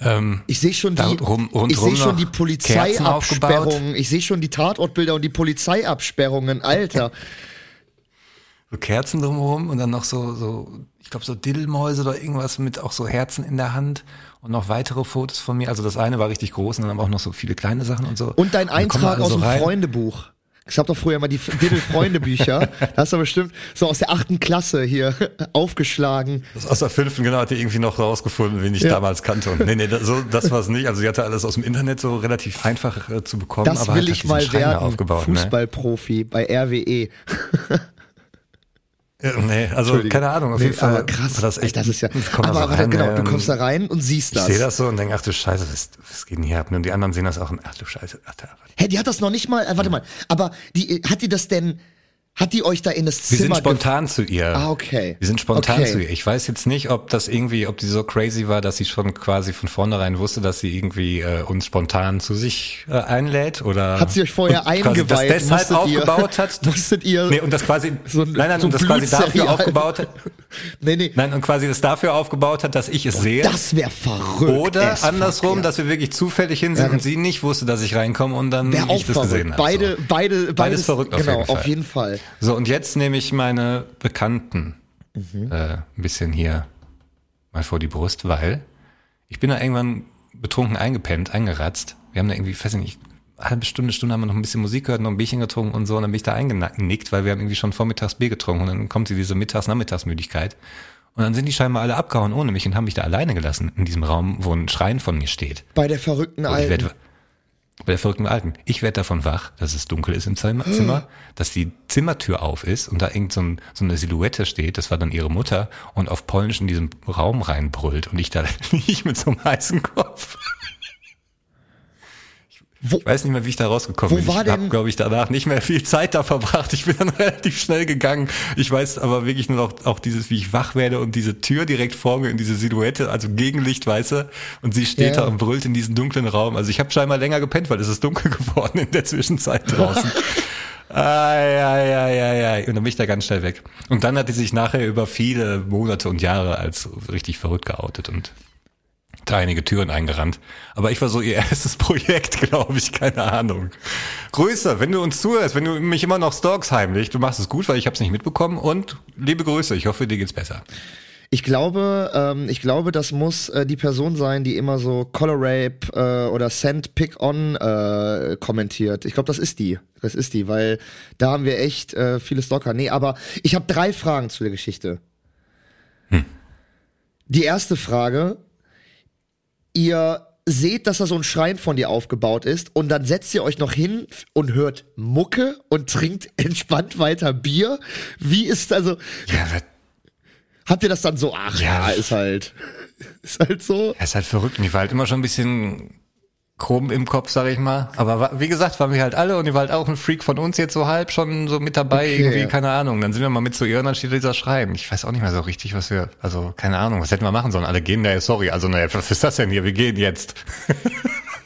Ähm, Ich sehe schon die, rum- ich sehe schon die. Polizeiabsperrungen. Ich sehe schon die Tatortbilder und die Polizeiabsperrungen. Alter. so Kerzen drumherum und dann noch so, so ich glaube so Diddelmäuse oder irgendwas mit auch so Herzen in der Hand und noch weitere Fotos von mir. Also das eine war richtig groß und dann aber auch noch so viele kleine Sachen und so. Und dein Eintrag alle aus so dem rein. Freundebuch. Ich hab doch früher mal die Diddle-Freunde-Bücher. da hast du bestimmt so aus der achten Klasse hier aufgeschlagen. Das aus der fünften, genau, hat die irgendwie noch rausgefunden, wen ich Ja. damals kannte. Und nee, nee, das, so, das war es nicht. Also sie hatte alles aus dem Internet so relativ einfach äh, zu bekommen. Das aber will hat ich halt mal werden. Ne? Fußballprofi bei E. RWE. Ja, nee, also keine Ahnung. Auf Nee, jeden Fall aber krass. das echt. das ist ja. ich komm da Aber, so aber rein, genau, du kommst da rein und siehst Ich das. sehe das so und denke, ach du Scheiße, was, was geht denn hier ab? Und die anderen sehen das auch und ach du Scheiße. Ach, da, Hä, die hat das noch nicht mal. Äh, warte mal. Aber die hat die das denn? Hat die euch da in das wir Zimmer sind spontan zu ihr. Ah, okay. Wir sind spontan Okay. zu ihr. Ich weiß jetzt nicht, ob das irgendwie, ob die so crazy war, dass sie schon quasi von vornherein wusste, dass sie irgendwie äh, uns spontan zu sich äh, einlädt oder Hat sie euch vorher quasi das eingeweiht? deshalb Musstet ihr- aufgebaut hat. musstet ihr nee, und das quasi so ein- nein, nein, so und das quasi dafür aufgebaut hat. Nee, nee. Nein, und quasi das dafür aufgebaut hat, dass ich es sehe. Das wäre verrückt. Oder andersrum, ja. dass wir wirklich zufällig hin sind Ja. und sie nicht wusste, dass ich reinkomme und dann auch ich das verrückt. gesehen habe. beide, so. beide, beides, verrückt auf genau, jeden Fall. auf jeden Fall. So, und jetzt nehme ich meine Bekannten Mhm. äh, ein bisschen hier mal vor die Brust, weil ich bin da irgendwann betrunken eingepennt, eingeratzt. Wir haben da irgendwie, weiß ich nicht, eine halbe Stunde, Stunde haben wir noch ein bisschen Musik gehört, noch ein Bierchen getrunken und so. Und dann bin ich da eingenickt, weil wir haben irgendwie schon vormittags Bier getrunken. Und dann kommt diese Mittags-Nachmittagsmüdigkeit. Und dann sind die scheinbar alle abgehauen ohne mich und haben mich da alleine gelassen in diesem Raum, wo ein Schrein von mir steht. Bei der verrückten Alten. Bei der verrückten Alten. Ich werde davon wach, dass es dunkel ist im Zimmer, Zimmer, dass die Zimmertür auf ist und da irgend so, ein, so eine Silhouette steht, das war dann ihre Mutter, und auf Polnisch in diesen Raum reinbrüllt und ich da nicht mit so einem heißen Kopf. Wo, Ich weiß nicht mehr, wie ich da rausgekommen Wo bin. war ich habe, glaube ich, danach nicht mehr viel Zeit da verbracht. Ich bin dann relativ schnell gegangen. Ich weiß aber wirklich nur noch auch dieses, wie ich wach werde und diese Tür direkt vor mir und diese Silhouette, also Gegenlicht, weiße, und sie steht Ja. da und brüllt in diesen dunklen Raum. Also ich habe scheinbar länger gepennt, weil es ist dunkel geworden in der Zwischenzeit draußen. Ai, ai, ai, ai, ai. Und dann bin ich da ganz schnell weg. Und dann hat die sich nachher über viele Monate und Jahre als richtig verrückt geoutet und da einige Türen eingerannt. Aber ich war so ihr erstes Projekt, glaube ich, keine Ahnung. Grüße, wenn du uns zuhörst, wenn du mich immer noch stalks heimlich, du machst es gut, weil ich habe es nicht mitbekommen und liebe Grüße, ich hoffe, dir geht's besser. Ich glaube, ähm, ich glaube, das muss äh, die Person sein, die immer so Color Rape äh, oder Send Pick On äh, kommentiert. Ich glaube, das ist die. Das ist die, weil da haben wir echt äh, viele Stalker. Nee, aber ich habe drei Fragen zu der Geschichte. Hm. Die erste Frage, ihr seht, dass da so ein Schrein von dir aufgebaut ist und dann setzt ihr euch noch hin und hört Mucke und trinkt entspannt weiter Bier. Wie ist also Ja, Habt ihr das dann so, ach ja, ist halt, ist halt so. Er ist halt verrückt die war halt immer schon ein bisschen krumm im Kopf, sag ich mal. Aber wie gesagt, waren wir halt alle und die war halt auch ein Freak von uns jetzt so halb schon so mit dabei, Okay. irgendwie, keine Ahnung. Dann sind wir mal mit zu ihr und dann steht dieser Schreiben. Ich weiß auch nicht mehr so richtig, was wir, also keine Ahnung, was hätten wir machen sollen. Alle gehen, naja, sorry, also naja, was ist das denn hier? Wir gehen jetzt.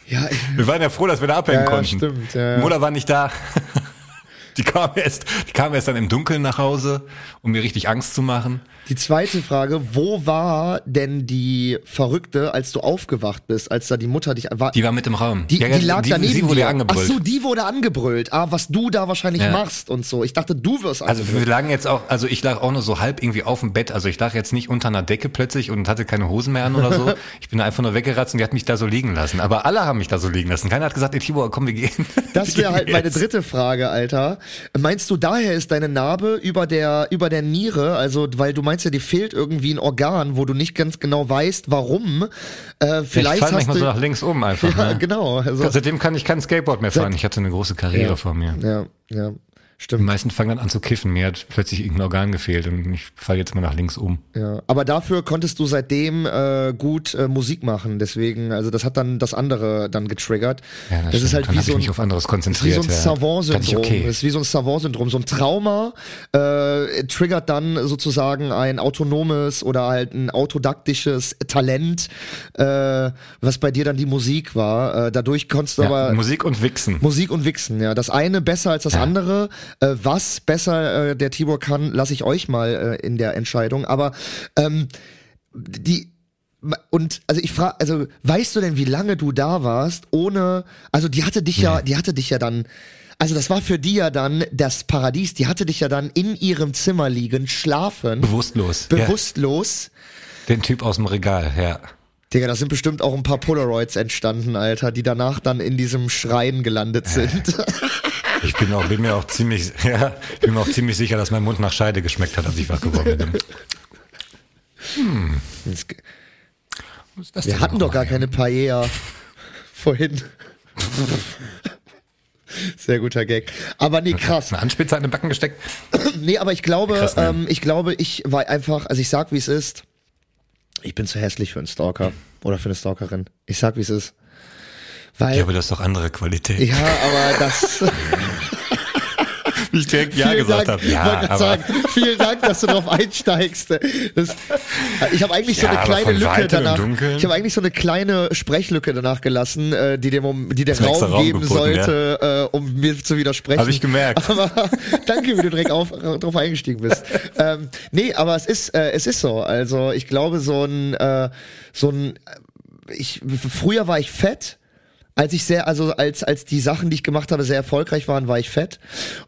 Ja, ich, Wir waren ja froh, dass wir da abhängen Ja, ja, konnten. stimmt, ja. Mutter war nicht da. Die kam erst, die kam erst dann im Dunkeln nach Hause, um mir richtig Angst zu machen. Die zweite Frage, wo war denn die Verrückte, als du aufgewacht bist, als da die Mutter dich war? Die war mit im Raum. Die, Ja, die lag die, daneben. Sie wurde dir. angebrüllt. Ach so, die wurde angebrüllt. Ah, was du da wahrscheinlich Ja. machst und so. Ich dachte, du wirst Also angebrüllt. wir lagen jetzt auch, also ich lag auch nur so halb irgendwie auf dem Bett. Also ich lag jetzt nicht unter einer Decke plötzlich und hatte keine Hosen mehr an oder so. Ich bin einfach nur weggeratzt und die hat mich da so liegen lassen. Aber alle haben mich da so liegen lassen. Keiner hat gesagt, ey Tibor, komm, wir gehen. Das wäre halt gehen meine jetzt. dritte Frage, Alter. Meinst du, daher ist deine Narbe über der, über der Niere? Also, weil du meinst ja, dir fehlt irgendwie ein Organ, wo du nicht ganz genau weißt, warum. Äh, Ich vielleicht fall hast manchmal so nach links um einfach. Ja, ne? genau. Also, Seitdem kann ich kein Skateboard mehr fahren. Seit- Ich hatte eine große Karriere Ja. vor mir. ja, ja, Die stimmt. meisten fangen dann an zu kiffen. Mir hat plötzlich irgendein Organ gefehlt und ich falle jetzt mal nach links um. Ja, aber dafür konntest du seitdem äh, gut äh, Musik machen. Deswegen, also das hat dann das andere dann getriggert. Ja, das ist stimmt. halt dann wie so ich ein mich auf anderes Das ist wie konzentriert. so ein ja. Savant-Syndrom. Okay. Das ist wie so ein Savant-Syndrom. So ein Trauma äh, triggert dann sozusagen ein autonomes oder halt ein autodaktisches Talent, äh, was bei dir dann die Musik war. Äh, dadurch konntest du Ja, aber Musik und Wichsen. Musik und Wichsen, ja. Das eine besser als das andere. Äh, was besser äh, der Tibor kann, lasse ich euch mal äh, in der Entscheidung. Aber ähm, die und also ich frage, also weißt du denn, wie lange du da warst, ohne, also die hatte dich ja, die hatte dich ja dann, also das war für die ja dann das Paradies, die hatte dich ja dann in ihrem Zimmer liegen, schlafen, Bewusstlos. ja. bewusstlos. Den Typ aus dem Regal, ja. Digga, da sind bestimmt auch ein paar Polaroids entstanden, Alter, die danach dann in diesem Schrein gelandet sind. Ich bin auch, bin mir auch ziemlich, ja, bin mir auch ziemlich sicher, dass mein Mund nach Scheide geschmeckt hat, als ich wach geworden bin. Was ist das Wir hatten doch gar keine Paella vorhin. Sehr guter Gag. Aber nee, krass. Eine Anspitze an den Backen gesteckt. Nee, aber ich glaube, Krass, ne? ähm, ich glaube, ich war einfach, also ich sag, wie es ist. Ich bin zu hässlich für einen Stalker oder für eine Stalkerin. Ich sag, wie es ist. Weil, Ja, aber das ist doch andere Qualität. ja, aber das. Wie ich direkt Ja gesagt habe. Ja, aber sagen, vielen Dank, dass du darauf einsteigst. Das, ich habe eigentlich so Ja, eine aber kleine Lücke danach. Ich habe eigentlich so eine kleine Sprechlücke danach gelassen, äh, die dem die der Raum Raum geben sollte, äh, um mir zu widersprechen. Hab ich gemerkt. Aber danke, wie du direkt auf, drauf eingestiegen bist. ähm, nee, aber es ist äh, es ist so. Also ich glaube so ein äh, so ein ich früher war ich fett als ich sehr, also als, als die Sachen, die ich gemacht habe, sehr erfolgreich waren, war ich fett.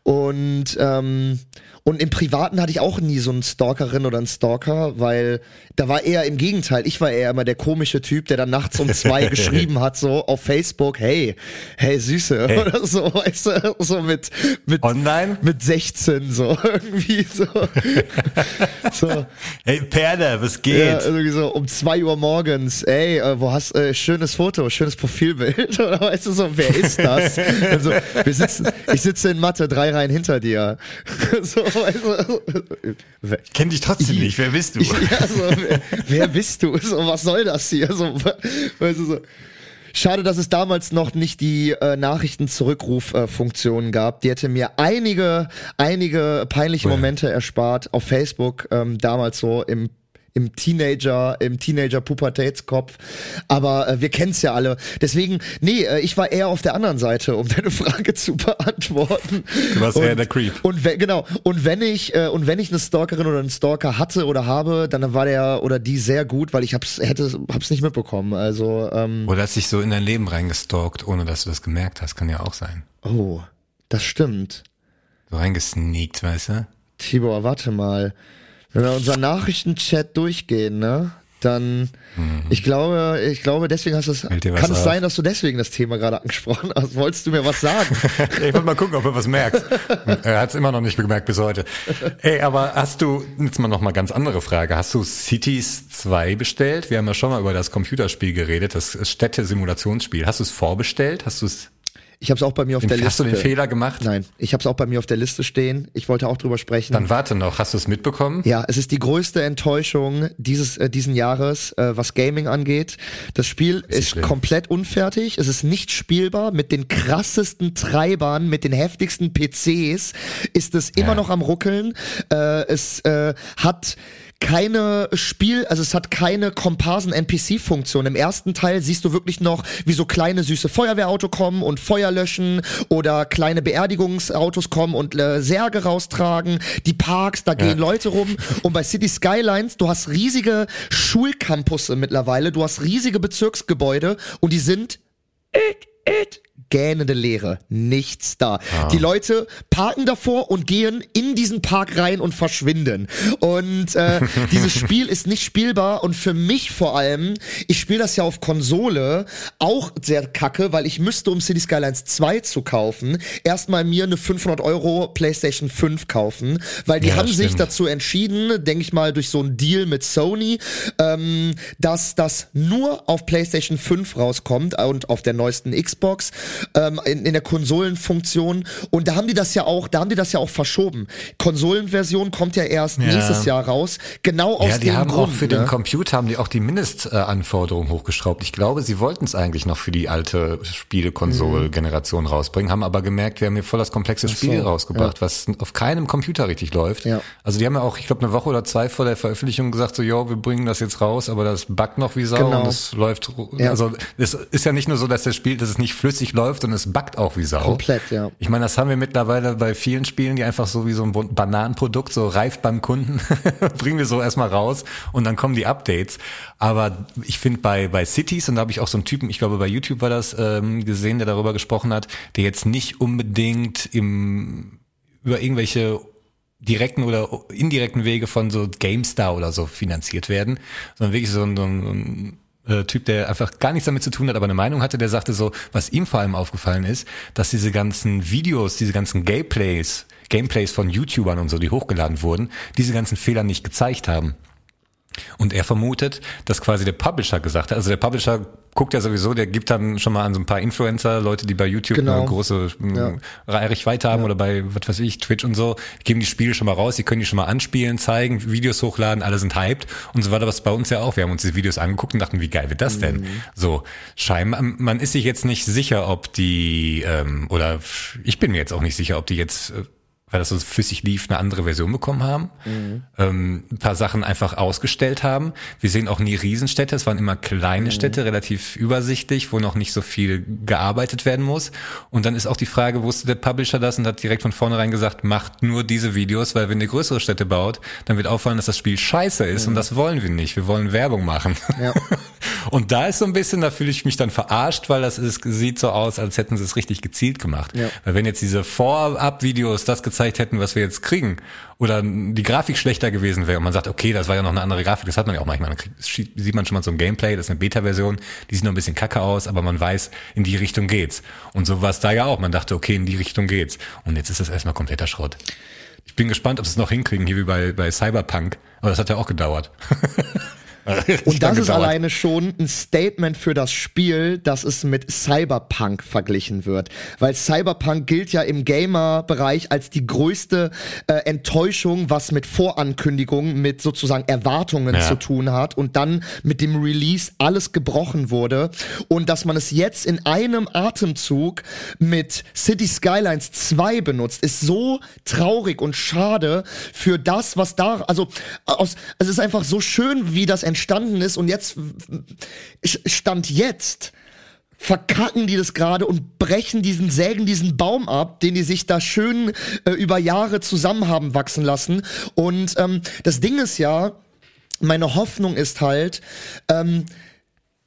Und, ähm, und im Privaten hatte ich auch nie so einen Stalkerin oder einen Stalker, weil da war eher im Gegenteil. Ich war eher immer der komische Typ, der dann nachts um zwei geschrieben hat, so auf Facebook, hey, hey Süße, Hey. oder so, weißt du, so mit, mit, Online? mit 16, so, irgendwie so, so. Hey, Perle, was Ja, geht? irgendwie so um zwei Uhr morgens, ey, äh, wo hast äh, schönes Foto, schönes Profilbild oder weißt du so, wer ist das? also, wir sitzen, ich sitze in Mathe drei Reihen hinter dir. so, weißt du, Ich kenn dich trotzdem nicht. Wer bist du? ja, so, wer, wer bist du? So, was soll das hier? So, weißt du so. Schade, dass es damals noch nicht die äh, Nachrichten-Zurückruf-Funktion gab. Die hätte mir einige, einige peinliche Ja. Momente erspart auf Facebook, ähm, damals so im im Teenager, im Teenager-Pubertätskopf. Aber äh, wir kennen's ja alle. Deswegen, nee, äh, ich war eher auf der anderen Seite, um deine Frage zu beantworten. Du warst eher der Creep. Und wenn, genau, und wenn ich, äh, und wenn ich eine Stalkerin oder einen Stalker hatte oder habe, dann war der oder die sehr gut, weil ich hab's, hätte, hab's nicht mitbekommen. Also, ähm, Oder hast dich so in dein Leben reingestalkt, ohne dass du das gemerkt hast, kann ja auch sein. oh, das stimmt. So reingesneakt, weißt du? Tibor, warte mal. Wenn wir unseren Nachrichtenchat durchgehen, ne? Dann, ich glaube, ich glaube, deswegen hast du es. Mhm. Kann es sein, dass du deswegen das Thema gerade angesprochen hast? Wolltest du mir was sagen? ich wollte mal gucken, ob er was merkt. er hat es immer noch nicht gemerkt bis heute. Ey, aber hast du, jetzt mal noch mal ganz andere Frage. Hast du Cities 2 bestellt? Wir haben ja schon mal über das Computerspiel geredet, das Städte-Simulationsspiel. Hast du es vorbestellt? Hast du es, Ich habe es auch bei mir auf der hast Liste. du den Fehler gemacht? Nein, ich habe es auch bei mir auf der Liste stehen. Ich wollte auch drüber sprechen. Dann warte noch. Hast du es mitbekommen? Ja, es ist die größte Enttäuschung dieses äh, diesen Jahres, äh, was Gaming angeht. Das Spiel ist schlimm. komplett unfertig. Es ist nicht spielbar. Mit den krassesten Treibern, mit den heftigsten PCs ist es immer Ja. noch am ruckeln. Äh, es äh, hat keine Spiel, also es hat keine Komparsen-NPC-Funktion. Im ersten Teil siehst du wirklich noch, wie so kleine süße Feuerwehrauto kommen und Feuer löschen oder kleine Beerdigungsautos kommen und äh, Särge raustragen. Die Parks, da gehen Leute rum. Und bei City Skylines, du hast riesige Schulcampusse mittlerweile, du hast riesige Bezirksgebäude und die sind it, it, gähnende Leere. Nichts da. Die Leute parken davor und gehen in diesen Park rein und verschwinden. Und äh, dieses Spiel ist nicht spielbar und für mich vor allem, ich spiele das ja auf Konsole, auch sehr kacke, weil ich müsste, um City Skylines 2 zu kaufen, erstmal mir eine 500 Euro PlayStation 5 kaufen, weil die Ja, haben sich stimmt. dazu entschieden, denke ich mal, durch so einen Deal mit Sony, ähm, dass das nur auf PlayStation 5 rauskommt und auf der neuesten Xbox ähm, in, in der Konsolenfunktion. Und da haben die das ja auch, da haben die das ja auch verschoben. Konsolenversion kommt ja erst Ja. nächstes Jahr raus. Genau aus Ja, die dem haben Grund. auch für ne? den Computer haben die auch die Mindestanforderungen hochgeschraubt. Ich glaube, sie wollten es eigentlich noch für die alte Spiele-Konsole-Generation rausbringen, haben aber gemerkt, wir haben hier voll das komplexe Spiel rausgebracht, was auf keinem Computer richtig läuft. Ja. Also die haben ja auch, ich glaube, eine Woche oder zwei vor der Veröffentlichung gesagt, so, jo, wir bringen das jetzt raus, aber das buggt noch wie Sau Genau. und es läuft, Ja. also es ist ja nicht nur so, dass das Spiel, dass es nicht flüssig läuft und es buggt auch wie Sau. Komplett, ja. Ich meine, das haben wir mittlerweile bei vielen Spielen, die einfach so wie so ein Bananenprodukt, so reift beim Kunden, bringen wir so erstmal raus und dann kommen die Updates. Aber ich finde bei, bei Cities, und da habe ich auch so einen Typen, ich glaube bei YouTube war das ähm, gesehen, der darüber gesprochen hat, der jetzt nicht unbedingt im über irgendwelche direkten oder indirekten Wege von so GameStar oder so finanziert werden, sondern wirklich so ein, so ein äh, Typ, der einfach gar nichts damit zu tun hat, aber eine Meinung hatte, der sagte so, was ihm vor allem aufgefallen ist, dass diese ganzen Videos, diese ganzen Gameplays, Gameplays von YouTubern und so, die hochgeladen wurden, diese ganzen Fehler nicht gezeigt haben. Und er vermutet, dass quasi der Publisher gesagt hat, also der Publisher guckt ja sowieso, der gibt dann schon mal an so ein paar Influencer, Leute, die bei YouTube Genau. eine große Ja. Reichweite haben oder bei, was weiß ich, Twitch und so, geben die Spiele schon mal raus, die können die schon mal anspielen, zeigen, Videos hochladen, alle sind hyped und so weiter, was bei uns ja auch. Wir haben uns die Videos angeguckt und dachten, wie geil wird das denn? Mhm. So, scheinbar, man ist sich jetzt nicht sicher, ob die, ähm, oder ich bin mir jetzt auch nicht sicher, ob die jetzt, äh, weil das so flüssig lief, eine andere Version bekommen haben, ähm, ein paar Sachen einfach ausgestellt haben. Wir sehen auch nie Riesenstädte, es waren immer kleine Städte, relativ übersichtlich, wo noch nicht so viel gearbeitet werden muss. Und dann ist auch die Frage, wusste der Publisher das und hat direkt von vornherein gesagt, macht nur diese Videos, weil wenn ihr größere Städte baut, dann wird auffallen, dass das Spiel scheiße ist und das wollen wir nicht. Wir wollen Werbung machen. Ja. Und da ist so ein bisschen, da fühle ich mich dann verarscht, weil das ist, sieht so aus, als hätten sie es richtig gezielt gemacht. Ja. Weil wenn jetzt diese Vorab-Videos das gezeigt hätten, was wir jetzt kriegen, oder die Grafik schlechter gewesen wäre und man sagt, okay, das war ja noch eine andere Grafik, das hat man ja auch manchmal. Dann kriegt, sieht man schon mal so ein Gameplay, das ist eine Beta-Version, die sieht noch ein bisschen kacke aus, aber man weiß, in die Richtung geht's. Und so war es da ja auch. Man dachte, okay, in die Richtung geht's. Und jetzt ist das erstmal kompletter Schrott. Ich bin gespannt, ob sie es noch hinkriegen, hier wie bei, bei Cyberpunk. Aber das hat ja auch gedauert. Und das ist alleine schon ein Statement für das Spiel, dass es mit Cyberpunk verglichen wird. Weil Cyberpunk gilt ja im Gamer-Bereich als die größte äh, Enttäuschung, was mit Vorankündigungen, mit sozusagen Erwartungen ja. zu tun hat und dann mit dem Release alles gebrochen wurde. Und dass man es jetzt in einem Atemzug mit City Skylines 2 benutzt, ist so traurig und schade für das, was da, also aus, es ist einfach so schön, wie das entstanden ist und jetzt stand jetzt verkacken die das gerade und brechen diesen, sägen diesen Baum ab, den die sich da schön äh, über Jahre zusammen haben wachsen lassen. Und ähm, das Ding ist ja, meine Hoffnung ist halt, ähm,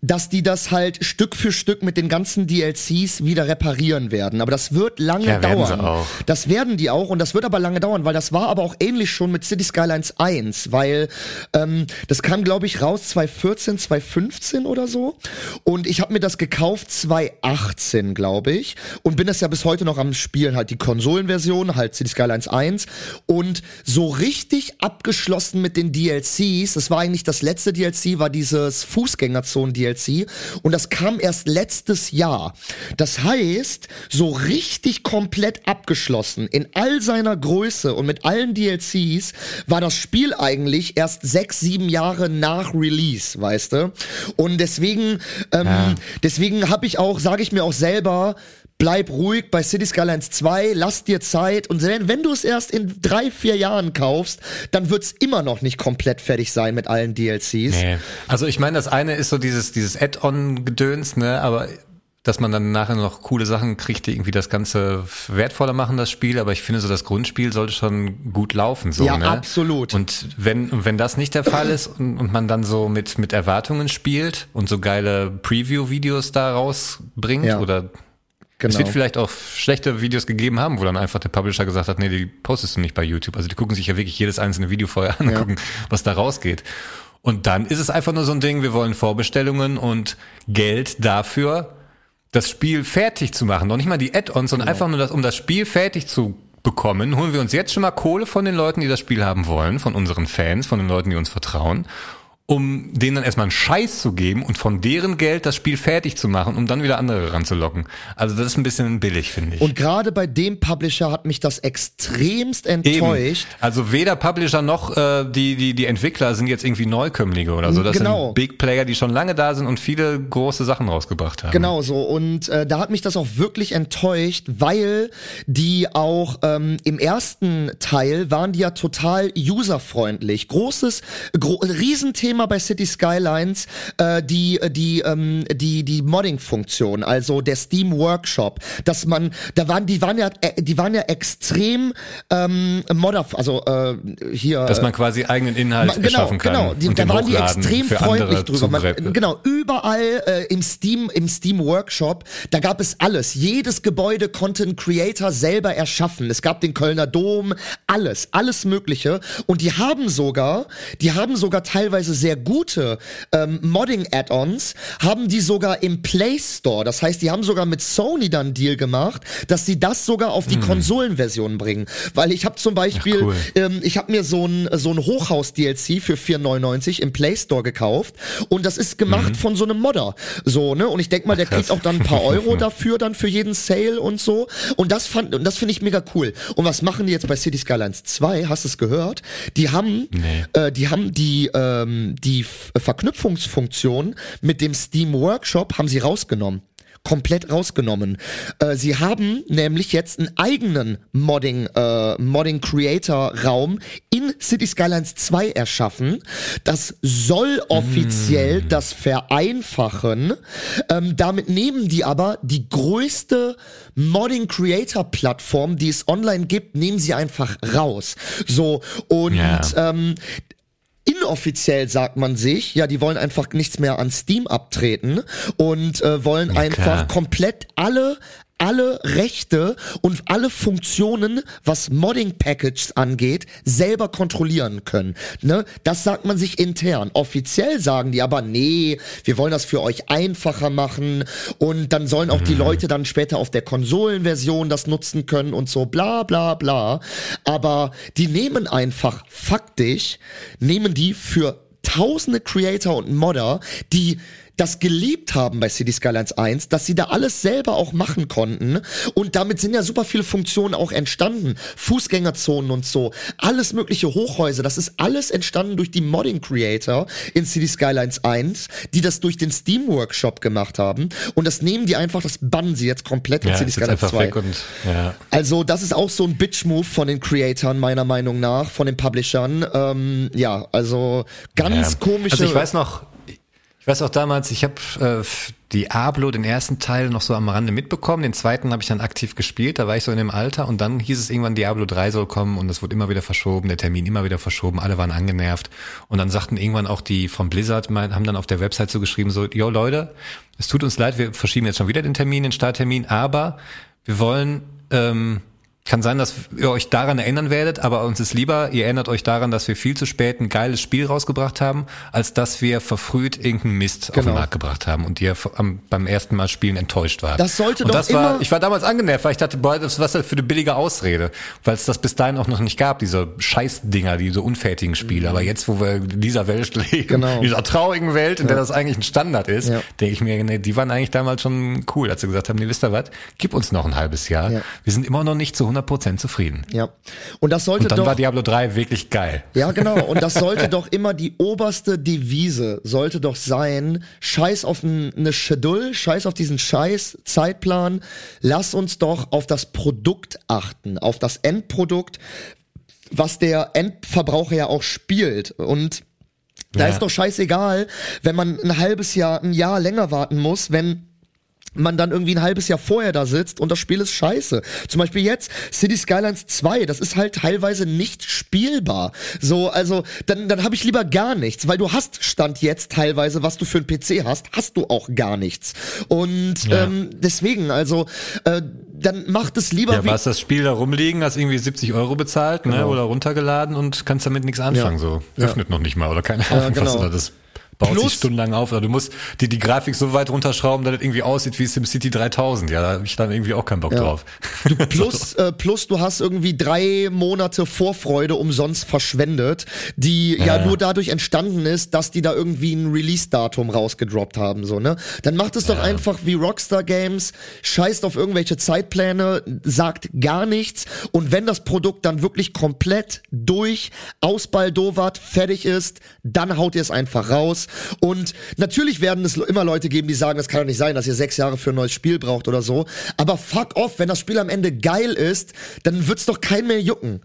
dass die das halt Stück für Stück mit den ganzen DLCs wieder reparieren werden. Aber das wird lange ja, dauern. Das werden die auch und das wird aber lange dauern, weil das war aber auch ähnlich schon mit City Skylines 1, weil ähm, das kam, glaube ich, raus 2014, 2015 oder so. Und ich habe mir das gekauft 2018, glaube ich. Und bin das ja bis heute noch am Spielen, halt die Konsolenversion, halt City Skylines 1. Und so richtig abgeschlossen mit den DLCs, das war eigentlich das letzte DLC, war dieses Fußgängerzonen-DLC DLC und das kam erst letztes Jahr. Das heißt, so richtig komplett abgeschlossen in all seiner Größe und mit allen DLCs war das Spiel eigentlich erst sechs, sieben Jahre nach Release, weißt du? Und deswegen, ähm, ja. deswegen habe ich auch, sage ich mir auch selber, bleib ruhig bei City Skylines 2, lass dir Zeit und wenn, wenn du es erst in drei, vier Jahren kaufst, dann wird's immer noch nicht komplett fertig sein mit allen DLCs. Nee. Also ich meine, das eine ist so dieses, dieses Add-on-Gedöns, ne, aber dass man dann nachher noch coole Sachen kriegt, die irgendwie das Ganze wertvoller machen, das Spiel. Aber ich finde so, das Grundspiel sollte schon gut laufen. So, ja, ne? absolut. Und wenn, wenn das nicht der Fall ist und, und man dann so mit, mit Erwartungen spielt und so geile Preview-Videos da rausbringt ja. oder Genau. Es wird vielleicht auch schlechte Videos gegeben haben, wo dann einfach der Publisher gesagt hat, nee, die postest du nicht bei YouTube. Also die gucken sich ja wirklich jedes einzelne Video vorher an, ja. gucken, was da rausgeht. Und dann ist es einfach nur so ein Ding, wir wollen Vorbestellungen und Geld dafür, das Spiel fertig zu machen. Noch nicht mal die Add-ons, sondern genau. einfach nur das, um das Spiel fertig zu bekommen, holen wir uns jetzt schon mal Kohle von den Leuten, die das Spiel haben wollen, von unseren Fans, von den Leuten, die uns vertrauen um denen dann erstmal einen Scheiß zu geben und von deren Geld das Spiel fertig zu machen, um dann wieder andere ranzulocken. Also das ist ein bisschen billig, finde ich. Und gerade bei dem Publisher hat mich das extremst enttäuscht. Eben. Also weder Publisher noch äh, die, die, die Entwickler sind jetzt irgendwie Neukömmlinge oder so. Das genau. sind Big Player, die schon lange da sind und viele große Sachen rausgebracht haben. Genau so. Und äh, da hat mich das auch wirklich enttäuscht, weil die auch ähm, im ersten Teil waren die ja total userfreundlich. Großes, gro Riesenthema Thema bei City Skylines äh, die die ähm, die die Modding-Funktion, also der Steam Workshop, dass man, da waren die waren ja äh, die waren ja extrem ähm, Modder, also äh, hier, dass man quasi eigenen Inhalt genau, erschaffen kann. Genau, die, da waren die extrem freundlich drüber. Man, genau, überall äh, im Steam im Steam Workshop, da gab es alles. Jedes Gebäude konnte ein Creator selber erschaffen. Es gab den Kölner Dom, alles, alles Mögliche. Und die haben sogar, die haben sogar teilweise sehr sehr gute ähm, Modding-Add-ons haben die sogar im Play Store. Das heißt, die haben sogar mit Sony dann Deal gemacht, dass sie das sogar auf die hm. Konsolenversion bringen. Weil ich habe zum Beispiel, Ach, cool. ähm, ich habe mir so ein so ein Hochhaus-DLC für 4,99 im Play Store gekauft und das ist gemacht mhm. von so einem Modder. So, ne? Und ich denk mal, der kriegt auch dann ein paar Euro dafür, dann für jeden Sale und so. Und das fand, und das finde ich mega cool. Und was machen die jetzt bei City Skylines 2? Hast du es gehört? Die haben, nee. äh, die haben die, ähm, die Verknüpfungsfunktion mit dem Steam Workshop haben sie rausgenommen komplett rausgenommen. Äh, sie haben nämlich jetzt einen eigenen Modding, äh, Modding Creator Raum in City Skylines 2 erschaffen. Das soll offiziell mm. das vereinfachen. Ähm, damit nehmen die aber die größte Modding Creator Plattform, die es online gibt, nehmen sie einfach raus. So und yeah. ähm, inoffiziell sagt man sich, ja, die wollen einfach nichts mehr an Steam abtreten und äh, wollen ja, einfach klar. komplett alle alle Rechte und alle Funktionen, was Modding Packages angeht, selber kontrollieren können. Ne? Das sagt man sich intern. Offiziell sagen die aber, nee, wir wollen das für euch einfacher machen und dann sollen auch mhm. die Leute dann später auf der Konsolenversion das nutzen können und so bla bla bla. Aber die nehmen einfach faktisch, nehmen die für tausende Creator und Modder, die das geliebt haben bei City Skylines 1, dass sie da alles selber auch machen konnten und damit sind ja super viele Funktionen auch entstanden. Fußgängerzonen und so, alles mögliche Hochhäuser, das ist alles entstanden durch die Modding Creator in City Skylines 1, die das durch den Steam Workshop gemacht haben und das nehmen die einfach, das bannen sie jetzt komplett in Ja, City Skylines einfach 2. weg und ja. Also das ist auch so ein Bitch-Move von den Creatoren meiner Meinung nach, von den Publishern. Ähm, ja, also ganz Ja. komische. Also ich weiß noch, ich weiß auch damals, ich habe äh, Diablo, den ersten Teil, noch so am Rande mitbekommen. Den zweiten habe ich dann aktiv gespielt, da war ich so in dem Alter und dann hieß es irgendwann, Diablo 3 soll kommen und es wurde immer wieder verschoben, der Termin immer wieder verschoben, alle waren angenervt. Und dann sagten irgendwann auch die von Blizzard, haben dann auf der Website so geschrieben, so, yo Leute, es tut uns leid, wir verschieben jetzt schon wieder den Termin, den Starttermin, aber wir wollen ähm, kann sein, dass ihr euch daran erinnern werdet, aber uns ist lieber, ihr erinnert euch daran, dass wir viel zu spät ein geiles Spiel rausgebracht haben, als dass wir verfrüht irgendeinen Mist auf Genau. den Markt gebracht haben und ihr am, beim ersten Mal spielen enttäuscht wart. Das sollte und doch das war, immer- Ich war damals angenervt, weil ich dachte, boah, das ist was für eine billige Ausrede, weil es das bis dahin auch noch nicht gab, diese Scheißdinger, diese unfertigen Spiele. Aber jetzt, wo wir in dieser Welt leben, Mhm. Genau. in dieser traurigen Welt, in der das eigentlich ein Standard ist, Ja. denke ich mir, nee, die waren eigentlich damals schon cool, als sie gesagt haben, nee, wisst ihr was, gib uns noch ein halbes Jahr. Ja. Wir sind immer noch nicht zu 100% zufrieden. ja. Und das sollte Und dann doch. war Diablo 3 wirklich geil. Ja, genau. Und das sollte doch immer die oberste Devise, sollte doch sein, scheiß auf eine Schedule, scheiß auf diesen scheiß Zeitplan, lass uns doch auf das Produkt achten, auf das Endprodukt, was der Endverbraucher ja auch spielt. Und da Ja. ist doch scheißegal, wenn man ein halbes Jahr, ein Jahr länger warten muss, wenn man dann irgendwie ein halbes Jahr vorher da sitzt und das Spiel ist scheiße. Zum Beispiel jetzt City Skylines 2, das ist halt teilweise nicht spielbar. So, also dann, dann habe ich lieber gar nichts, weil du hast Stand jetzt teilweise, was du für einen PC hast, hast du auch gar nichts. Und Ja. ähm, deswegen, also äh, dann macht es lieber Ja, warst das Spiel da rumliegen, hast irgendwie 70 Euro bezahlt, ne, oder runtergeladen und kannst damit nichts anfangen, Genau. Ja. so. Öffnet noch nicht mal, oder keine Ahnung, genau. was oder das baut Plus- sich stundenlang auf, oder du musst die, die Grafik so weit runterschrauben, dass das irgendwie aussieht wie SimCity 3000, ja, da habe ich dann irgendwie auch keinen Bock drauf. Du plus, äh, plus du hast irgendwie drei Monate Vorfreude umsonst verschwendet, die ja, Ja. nur dadurch entstanden ist, dass die da irgendwie ein Release-Datum rausgedroppt haben, so, ne? Dann macht es doch einfach wie Rockstar Games, scheißt auf irgendwelche Zeitpläne, sagt gar nichts und wenn das Produkt dann wirklich komplett durch, ausbaldowert, fertig ist, dann haut ihr es einfach raus und natürlich werden es immer Leute geben, die sagen, das kann doch nicht sein, dass ihr sechs Jahre für ein neues Spiel braucht oder so, aber fuck off, wenn das Spiel am Ende geil ist, dann wird's doch kein mehr jucken.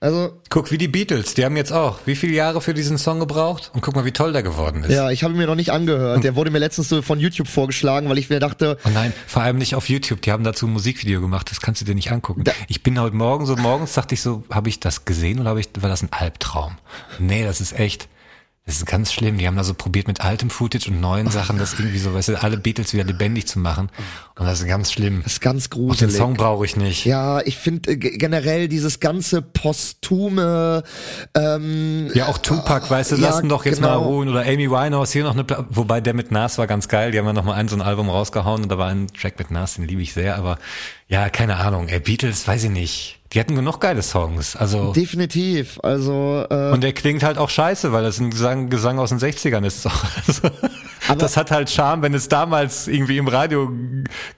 Also, Guck, wie die Beatles, die haben jetzt auch wie viele Jahre für diesen Song gebraucht und guck mal, wie toll der geworden ist. ja, ich habe ihn mir noch nicht angehört. Der wurde mir letztens so von YouTube vorgeschlagen, weil ich mir dachte, Oh nein, vor allem nicht auf YouTube. Die haben dazu ein Musikvideo gemacht. Das kannst du dir nicht angucken. ich bin heute Morgen so morgens dachte ich so, habe ich das gesehen oder habe ich war das ein Albtraum? Nee, das ist echt. Das ist ganz schlimm. Die haben da so probiert mit altem Footage und neuen Sachen, das irgendwie so, weißt du, alle Beatles wieder lebendig zu machen. Und das ist ganz schlimm. das ist ganz Und den gruselig. Song brauche ich nicht. Ja, ich finde äh, ge- generell dieses ganze posthume ähm, Ja, auch Tupac, weißt du, Ja, lassen doch jetzt mal genau. ruhen. Oder Amy Winehouse hier noch eine, Pla wobei der mit Nas war ganz geil. Die haben ja noch mal ein so ein Album rausgehauen und da war ein Track mit Nas, den liebe ich sehr. Aber ja, keine Ahnung. Ey, Beatles, weiß ich nicht. Die hatten genug geile Songs. Also definitiv. Also äh, und der klingt halt auch scheiße, weil das ein Gesang, Gesang aus den 60ern ist. Also, das hat halt Charme, wenn es damals irgendwie im Radio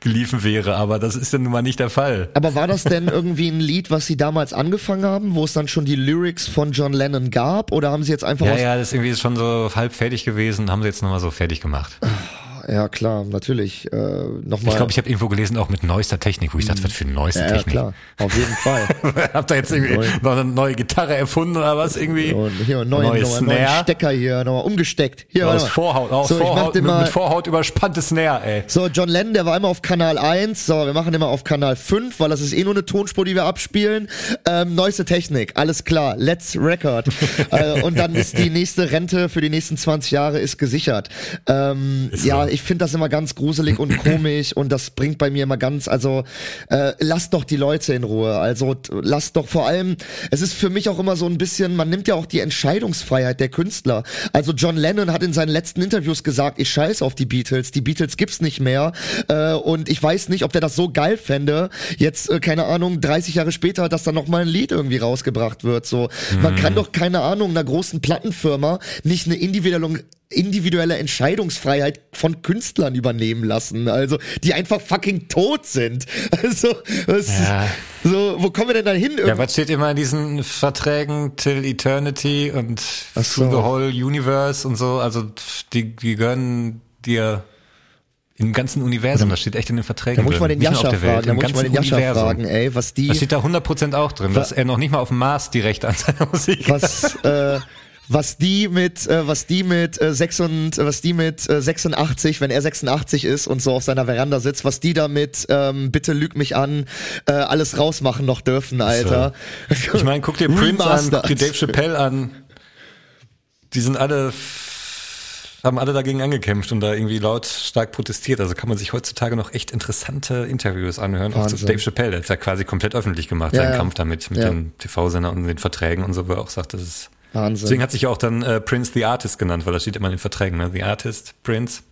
geliefen wäre, aber das ist ja nun mal nicht der Fall. Aber war das denn irgendwie ein Lied, was Sie damals angefangen haben, wo es dann schon die Lyrics von John Lennon gab? Oder haben Sie jetzt einfach Ja, ja, das ist irgendwie schon so halb fertig gewesen, haben sie jetzt nochmal so fertig gemacht. Ja, klar, natürlich. Äh, Nochmal. Ich glaube, ich habe irgendwo gelesen, auch mit neuester Technik, wo ich dachte, was für neueste ja, ja, Technik. klar, auf jeden Fall. Habt ihr jetzt irgendwie Neu. noch eine neue Gitarre erfunden oder was irgendwie? Und hier einen neuen, Neues nochmal neuen. Stecker hier, nochmal umgesteckt. Hier, Aus. Vorhaut, aus so, Vorhaut, mit, mal, mit Vorhaut überspannte Snare, ey. So, John Lennon, der war immer auf Kanal 1. So, wir machen immer auf Kanal 5, weil das ist eh nur eine Tonspur, die wir abspielen. Ähm, neueste Technik, alles klar. Let's record. äh, und dann ist die nächste Rente für die nächsten 20 Jahre ist gesichert. Ähm, ja, ich ich finde das immer ganz gruselig und komisch und das bringt bei mir immer ganz, also äh, lasst doch die Leute in Ruhe. Also lasst doch vor allem, es ist für mich auch immer so ein bisschen, man nimmt ja auch die Entscheidungsfreiheit der Künstler. Also John Lennon hat in seinen letzten Interviews gesagt, ich scheiß auf die Beatles, die Beatles gibt's nicht mehr äh, und ich weiß nicht, ob der das so geil fände, jetzt, äh, keine Ahnung, 30 Jahre später, dass da noch mal ein Lied irgendwie rausgebracht wird. So, man kann doch, keine Ahnung, einer großen Plattenfirma nicht eine individuelle individuelle Entscheidungsfreiheit von Künstlern übernehmen lassen, also die einfach fucking tot sind. Also was, Ja. so, wo kommen wir denn da hin? Ja, was steht immer in diesen Verträgen till eternity und so. through the whole universe und so? Also die, die gehören dir im ganzen Universum. Das steht echt in den Verträgen da muss ich mal drin. den Jascha fragen, da muss mal den Jascha Universum. fragen, ey, was die, Das steht da 100% auch drin, dass er noch nicht mal auf dem Mars die Rechte an seiner Musik hat. was, äh, was die mit, äh, was die mit äh, 6 und, was die mit äh, 86, wenn er 86 ist und so auf seiner Veranda sitzt, was die damit, ähm, bitte lüg mich an, äh, alles rausmachen noch dürfen, Alter. Ich meine, guck dir Prince an, guck dir Dave Chappelle an. Die sind alle, haben alle dagegen angekämpft und da irgendwie laut stark protestiert. Also kann man sich heutzutage noch echt interessante Interviews anhören. Auch zu. Dave Chappelle, der hat ja quasi komplett öffentlich gemacht, Ja, seinen ja. Kampf damit, mit Ja. den TV-Sendern und den Verträgen und so, wo er auch sagt, das ist, Wahnsinn. deswegen hat sich auch dann äh, Prince the Artist genannt, weil das steht immer in den Verträgen, ne? The Artist, Prince,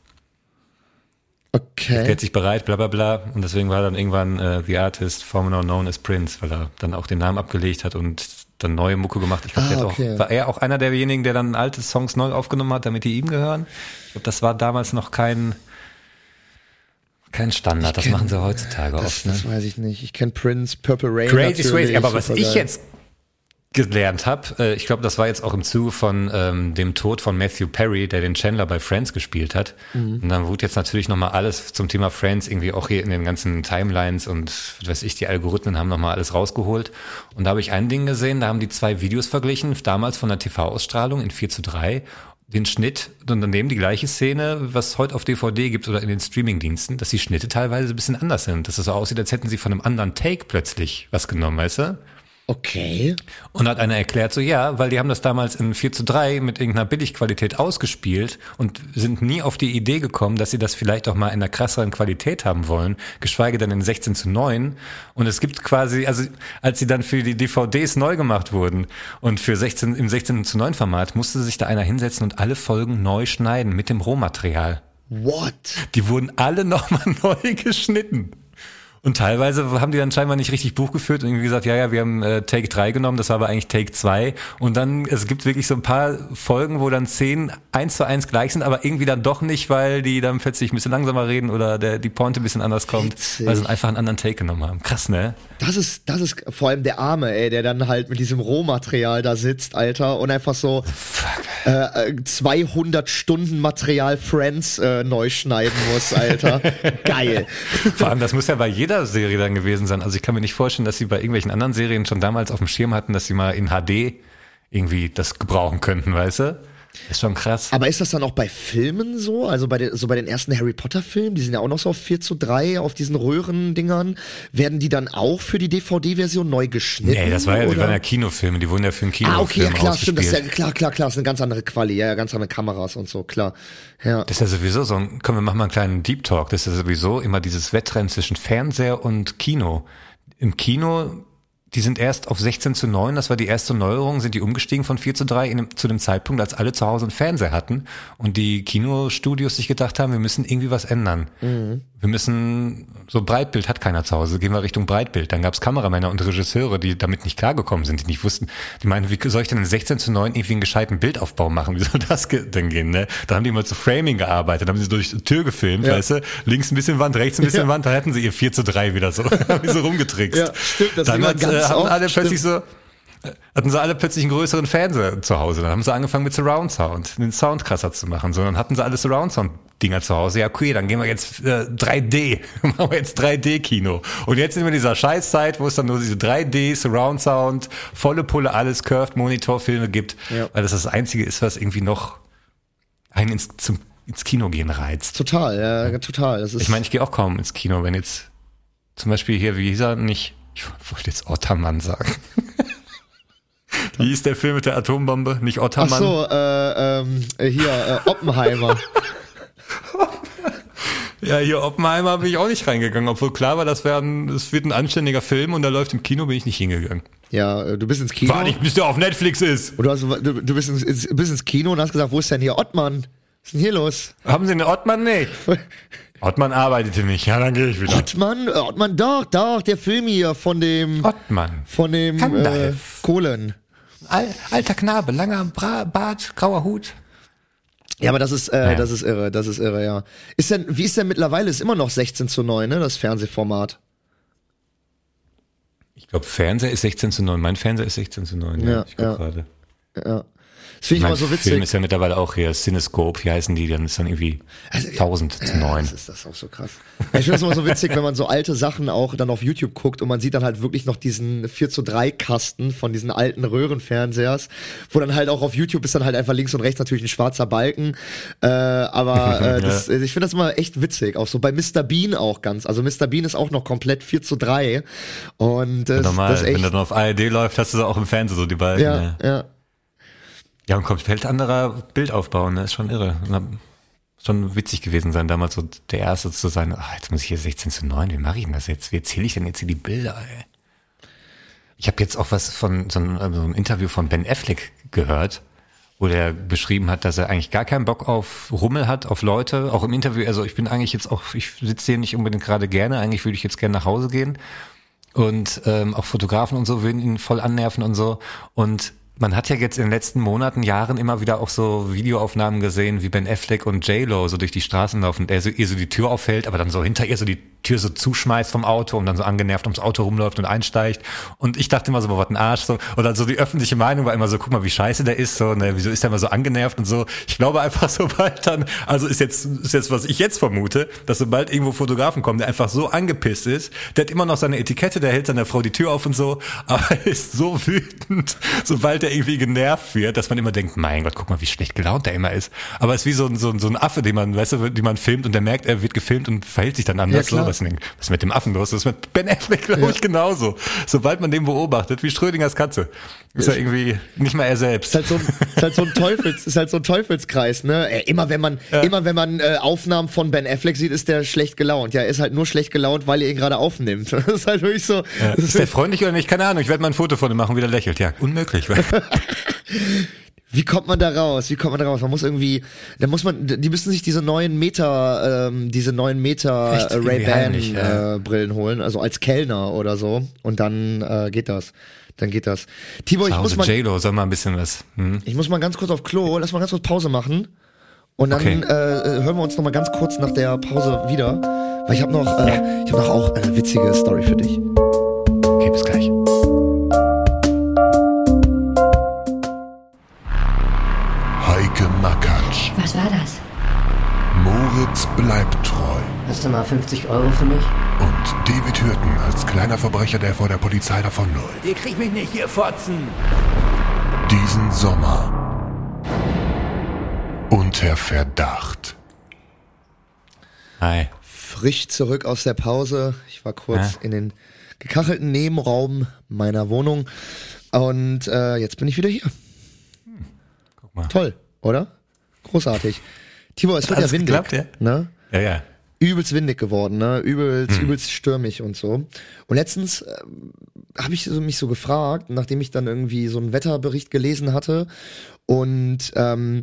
okay. hält sich bereit, bla bla bla. Und deswegen war er dann irgendwann äh, The Artist, formerly known as Prince, weil er dann auch den Namen abgelegt hat und dann neue Mucke gemacht. Ich glaube, Ah, okay. war er auch einer derjenigen, der dann alte Songs neu aufgenommen hat, damit die ihm gehören. Ich glaube, das war damals noch kein, kein Standard. Das kenn- machen sie heutzutage Das, oft. Ne? das weiß ich nicht. Ich kenne Prince, Purple Rain. Crazy Swayze. Aber was supergeil. ich jetzt gelernt habe, äh, ich glaube, das war jetzt auch im Zuge von ähm, dem Tod von Matthew Perry, der den Chandler bei Friends gespielt hat. Mhm. Und dann wurde jetzt natürlich nochmal alles zum Thema Friends irgendwie auch hier in den ganzen Timelines und was weiß ich, die Algorithmen haben nochmal alles rausgeholt. Und da habe ich ein Ding gesehen, da haben die zwei Videos verglichen, damals von der TV-Ausstrahlung in 4 zu 3 den Schnitt und daneben die gleiche Szene, was heute auf DVD gibt oder in den Streamingdiensten, dass die Schnitte teilweise ein bisschen anders sind. Dass es so aussieht, als hätten sie von einem anderen Take plötzlich was genommen, weißt du? Okay. Und hat einer erklärt, so ja, weil die haben das damals in 4 zu 3 mit irgendeiner Billigqualität ausgespielt und sind nie auf die Idee gekommen, dass sie das vielleicht auch mal in einer krasseren Qualität haben wollen, geschweige denn in 16 zu 9. Und es gibt quasi, also als sie dann für die DVDs neu gemacht wurden und für 16, im 16 zu 9 Format, musste sich da einer hinsetzen und alle Folgen neu schneiden mit dem Rohmaterial. What? Die wurden alle nochmal neu geschnitten. Und teilweise haben die dann scheinbar nicht richtig Buch geführt und irgendwie gesagt, ja, ja, wir haben äh, Take 3 genommen, das war aber eigentlich Take 2. Und dann, es gibt wirklich so ein paar Folgen, wo dann Szenen eins zu eins gleich sind, aber irgendwie dann doch nicht, weil die dann plötzlich ein bisschen langsamer reden oder der, die Pointe ein bisschen anders kommt, Witzig. weil sie einfach einen anderen Take genommen haben. Krass, ne? Das ist, das ist vor allem der Arme, ey, der dann halt mit diesem Rohmaterial da sitzt, Alter, und einfach so äh, äh, 200 Stunden Material Friends äh, neu schneiden muss, Alter. Geil. Vor allem, das muss ja bei jeder Serie dann gewesen sein. Also ich kann mir nicht vorstellen, dass sie bei irgendwelchen anderen Serien schon damals auf dem Schirm hatten, dass sie mal in HD irgendwie das gebrauchen könnten, weißt du? Ist schon krass. Aber ist das dann auch bei Filmen so? Also bei den, so bei den ersten Harry Potter Filmen, die sind ja auch noch so auf 4 zu 3 auf diesen Röhrendingern. Werden die dann auch für die DVD-Version neu geschnitten? Nee, das war ja, die waren ja Kinofilme, die wurden ja für einen Kinofilm Ah, okay, ja, klar, stimmt. Das ist ja, klar, klar, klar. Das ist eine ganz andere Quali. Ja, ja, ganz andere Kameras und so, klar. Ja. Das ist ja sowieso so ein, komm, wir machen mal einen kleinen Deep Talk. Das ist ja sowieso immer dieses Wettrennen zwischen Fernseher und Kino. Im Kino, die sind erst auf 16 zu 9, das war die erste Neuerung, sind die umgestiegen von 4 zu 3 in, zu dem Zeitpunkt, als alle zu Hause einen Fernseher hatten und die Kinostudios sich gedacht haben, wir müssen irgendwie was ändern. Wir müssen, so Breitbild hat keiner zu Hause, gehen wir Richtung Breitbild. Dann gab's Kameramänner und Regisseure, die damit nicht klargekommen sind, die nicht wussten, die meinen, wie soll ich denn in 16 zu 9 irgendwie einen gescheiten Bildaufbau machen? Wie soll das denn gehen? Ne? Da haben die immer zu Framing gearbeitet, haben sie durch die Tür gefilmt, Ja. weißt du? Links ein bisschen Wand, rechts ein bisschen Ja. Wand, da hätten sie ihr 4 zu 3 wieder so, haben so rumgetrickst. Ja, stimmt, das Dann hat, ganz äh, haben oft, alle stimmt. plötzlich so, hatten sie alle plötzlich einen größeren Fernseher zu Hause. Dann haben sie angefangen mit Surround Sound, den Sound krasser zu machen. So, dann hatten sie alle Surround Sound Dinger zu Hause. Ja, okay, dann gehen wir jetzt äh, 3D. Machen wir jetzt 3D-Kino. Und jetzt sind wir in dieser Scheißzeit, wo es dann nur diese 3D, Surround Sound, volle Pulle, alles Curved Monitor-Filme gibt. Ja. Weil das das Einzige ist, was irgendwie noch einen ins, zum, ins Kino gehen reizt. Total, ja, total. Das ist, Ich meine, ich gehe auch kaum ins Kino, wenn jetzt zum Beispiel hier, wie hieß er, nicht, ich wollte jetzt Ottermann sagen. wie hieß der Film mit der Atombombe? Nicht ach Ottermann? so, äh, ähm, äh, hier, äh, Oppenheimer. Ja, hier Oppenheimer bin ich auch nicht reingegangen, obwohl klar war, das, wär ein, das wird ein anständiger Film und der läuft im Kino, bin ich nicht hingegangen. Ja, äh, du bist ins Kino. War nicht, bis der auf Netflix ist. Und du, hast, du, du bist, ins, ins, bist ins Kino und hast gesagt, wo ist denn hier Ottmann? Was ist denn hier los? Haben Sie einen Ottmann nicht? Ottmann arbeitete nicht, ja, dann gehe ich wieder. Ottmann, äh, Ottmann, doch, doch, der Film hier von dem, Ottmann. von dem äh. Kohlen. Al, alter Knabe, langer Bra Bart, grauer Hut. Ja, aber das ist, äh, Ja. das ist irre, das ist irre, ja. Ist denn, wie ist denn mittlerweile? Ist immer noch 16 zu 9, ne, das Fernsehformat. Ich glaube, Fernseher ist 16 zu 9. Mein Fernseher ist 16 zu 9. Ja, Ja, ich guck ja. gerade. Ja. Das finde ich Mein immer so Film witzig. ist ja mittlerweile auch hier Cinescope, wie heißen die? Dann ist dann irgendwie Also, 1000 zu Ja, 9. das ist das auch so krass. Ich finde das immer so witzig, wenn man so alte Sachen auch dann auf YouTube guckt und man sieht dann halt wirklich noch diesen 4 zu 3 Kasten von diesen alten Röhrenfernsehers, wo dann halt auch auf YouTube ist dann halt einfach links und rechts natürlich ein schwarzer Balken. Äh, aber äh, das, ich finde das immer echt witzig. Auch so bei Mr. Bean auch ganz. Also Mr. Bean ist auch noch komplett 4 zu 3. Und das, Normal, das ist wenn echt. das dann auf ARD läuft, hast du so auch im Fernsehen so die beiden. Ja, Ja, ja. Ja und komplett anderer Bildaufbau, ne? Ist schon irre. Schon witzig gewesen sein, damals so der Erste zu sein, ach, jetzt muss ich hier 16 zu 9, wie mache ich denn das jetzt? Wie erzähle ich denn jetzt hier die Bilder, ey? Ich habe jetzt auch was von so einem, so einem Interview von Ben Affleck gehört, wo der beschrieben hat, dass er eigentlich gar keinen Bock auf Rummel hat, auf Leute, auch im Interview. Also ich bin eigentlich jetzt auch, ich sitze hier nicht unbedingt gerade gerne, eigentlich würde ich jetzt gerne nach Hause gehen. Und ähm, auch Fotografen und so würden ihn voll annerven und so. Und man hat ja jetzt in den letzten Monaten, Jahren immer wieder auch so Videoaufnahmen gesehen, wie Ben Affleck und J-Lo so durch die Straßen laufen und er so, ihr so die Tür auffällt, aber dann so hinter ihr so die Tür so zuschmeißt vom Auto und dann so angenervt ums Auto rumläuft und einsteigt. Und ich dachte immer so, boah, was ein Arsch. So. Oder so die öffentliche Meinung war immer so, guck mal, wie scheiße der ist. So, ne, wieso ist der immer so angenervt und so. Ich glaube einfach, sobald dann, also ist jetzt, ist jetzt, was ich jetzt vermute, dass sobald irgendwo Fotografen kommen, der einfach so angepisst ist, der hat immer noch seine Etikette, der hält seiner Frau die Tür auf und so, aber er ist so wütend, sobald er irgendwie genervt wird, dass man immer denkt, mein Gott, guck mal, wie schlecht gelaunt er immer ist. Aber es ist wie so ein, so ein, so ein Affe, den man, weißt du, den man filmt und der merkt, er wird gefilmt und verhält sich dann anders. Ja, so, was, ist mit dem Affen los? Das ist mit Ben Affleck, glaube ich, genauso. Sobald man den beobachtet, wie Schrödingers Katze, ist er irgendwie nicht mal er selbst. Ist halt so ein, ist halt so ein Teufels, ist halt so ein Teufelskreis, ne? Äh, Immer wenn man, immer wenn man äh, Aufnahmen von Ben Affleck sieht, ist der schlecht gelaunt. Ja, er ist halt nur schlecht gelaunt, weil er ihn gerade aufnimmt. Das ist halt wirklich so. Ja. Ist der freundlich oder nicht? Keine Ahnung. Ich werde mal ein Foto von ihm machen, wie der lächelt. Ja, unmöglich. Wie kommt man da raus? Wie kommt man da raus? Man muss irgendwie, da muss man, die müssen sich diese neuen Meta, ähm, diese neuen Meta Echt? äh, Ray-Ban ja. äh, Brillen holen, also als Kellner oder so. Und dann äh, geht das. Dann geht das. Tibor, ich muss mal, J-Lo, soll mal ein bisschen was. Hm? ich muss mal ganz kurz auf Klo. Lass mal ganz kurz Pause machen. Und dann Okay. äh, hören wir uns noch mal ganz kurz nach der Pause wieder, weil ich habe noch, äh, ich habe noch auch eine witzige Story für dich. Okay, bis gleich. Was war das? Moritz bleibt treu. Hast du mal 50 Euro für mich? Und David Hürten als kleiner Verbrecher, der vor der Polizei davonläuft. Ihr kriegt mich nicht, ihr Fotzen! Diesen Sommer. Unter Verdacht. Hi. Frisch zurück aus der Pause. Ich war kurz Ja. in den gekachelten Nebenraum meiner Wohnung und äh, jetzt bin ich wieder hier. Guck mal. Toll, oder? Großartig. Tibor, es wird ja windig. geklappt, ja? Ne? Ja, ja. Übelst windig geworden, ne? Übelst, Hm. übelst stürmig und so. Und letztens äh, habe ich so, mich so gefragt, nachdem ich dann irgendwie so einen Wetterbericht gelesen hatte und ähm,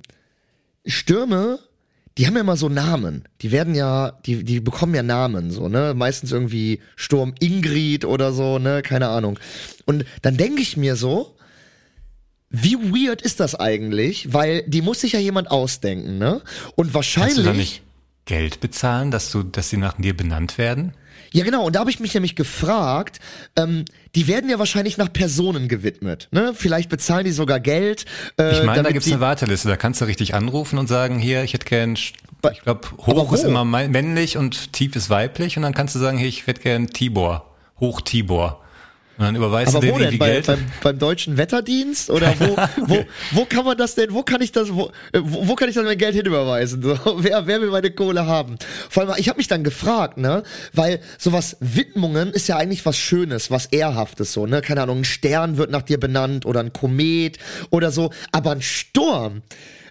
Stürme, die haben ja immer so Namen. Die werden ja, die, die bekommen ja Namen, so, ne? Meistens irgendwie Sturm Ingrid oder so, ne? Keine Ahnung. Und dann denke ich mir so, wie weird ist das eigentlich? Weil die muss sich ja jemand ausdenken, ne? Und Kannst wahrscheinlich. du da nicht Geld bezahlen, dass du, dass sie nach dir benannt werden? Ja, genau. Und da habe ich mich nämlich gefragt, ähm, die werden ja wahrscheinlich nach Personen gewidmet. Ne? Vielleicht bezahlen die sogar Geld. Äh, Ich meine, da gibt's eine Warteliste. Da kannst du richtig anrufen und sagen, hier, ich hätte gern, ich glaube, hoch ist immer männlich und tief ist weiblich. Und dann kannst du sagen, hier, ich hätte gern Tibor. Hoch Tibor. Und dann überweist Aber du wo denen Bei, Geld. beim, beim deutschen Wetterdienst? Oder wo, wo, wo kann man das denn, wo kann ich das, wo, äh, wo, wo kann ich dann mein Geld hinüberweisen? So, wer, wer will meine Kohle haben? Vor allem, ich habe mich dann gefragt, ne? Weil sowas Widmungen ist ja eigentlich was Schönes, was Ehrhaftes so, ne? Keine Ahnung, ein Stern wird nach dir benannt oder ein Komet oder so. Aber ein Sturm.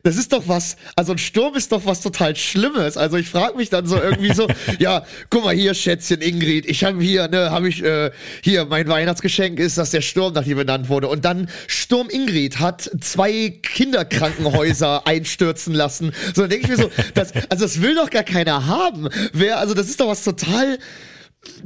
Das ist doch was, also ein Sturm ist doch was total Schlimmes. Also ich frage mich dann so irgendwie so, ja, guck mal hier, Schätzchen Ingrid, ich habe hier, ne, habe ich, äh, hier, mein Weihnachtsgeschenk ist, dass der Sturm nach dir benannt wurde. Und dann Sturm Ingrid hat zwei Kinderkrankenhäuser einstürzen lassen. So, dann denke ich mir so, das, also das will doch gar keiner haben. Wer, also das ist doch was total,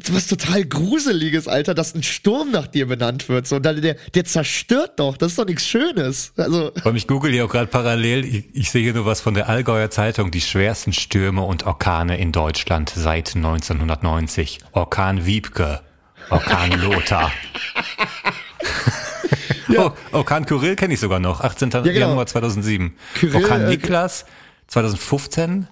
was total gruseliges, Alter, dass ein Sturm nach dir benannt wird. So, und dann der, der zerstört doch. Das ist doch nichts Schönes. Also, Und ich google hier auch gerade parallel. Ich, ich sehe hier nur was von der Allgäuer Zeitung. Die schwersten Stürme und Orkane in Deutschland seit 1990. Orkan Wiebke. Orkan Lothar. oh, Orkan Kyrill kenne ich sogar noch. 18. genau. Januar 2007. Kyrill, Orkan äh, Niklas 2015.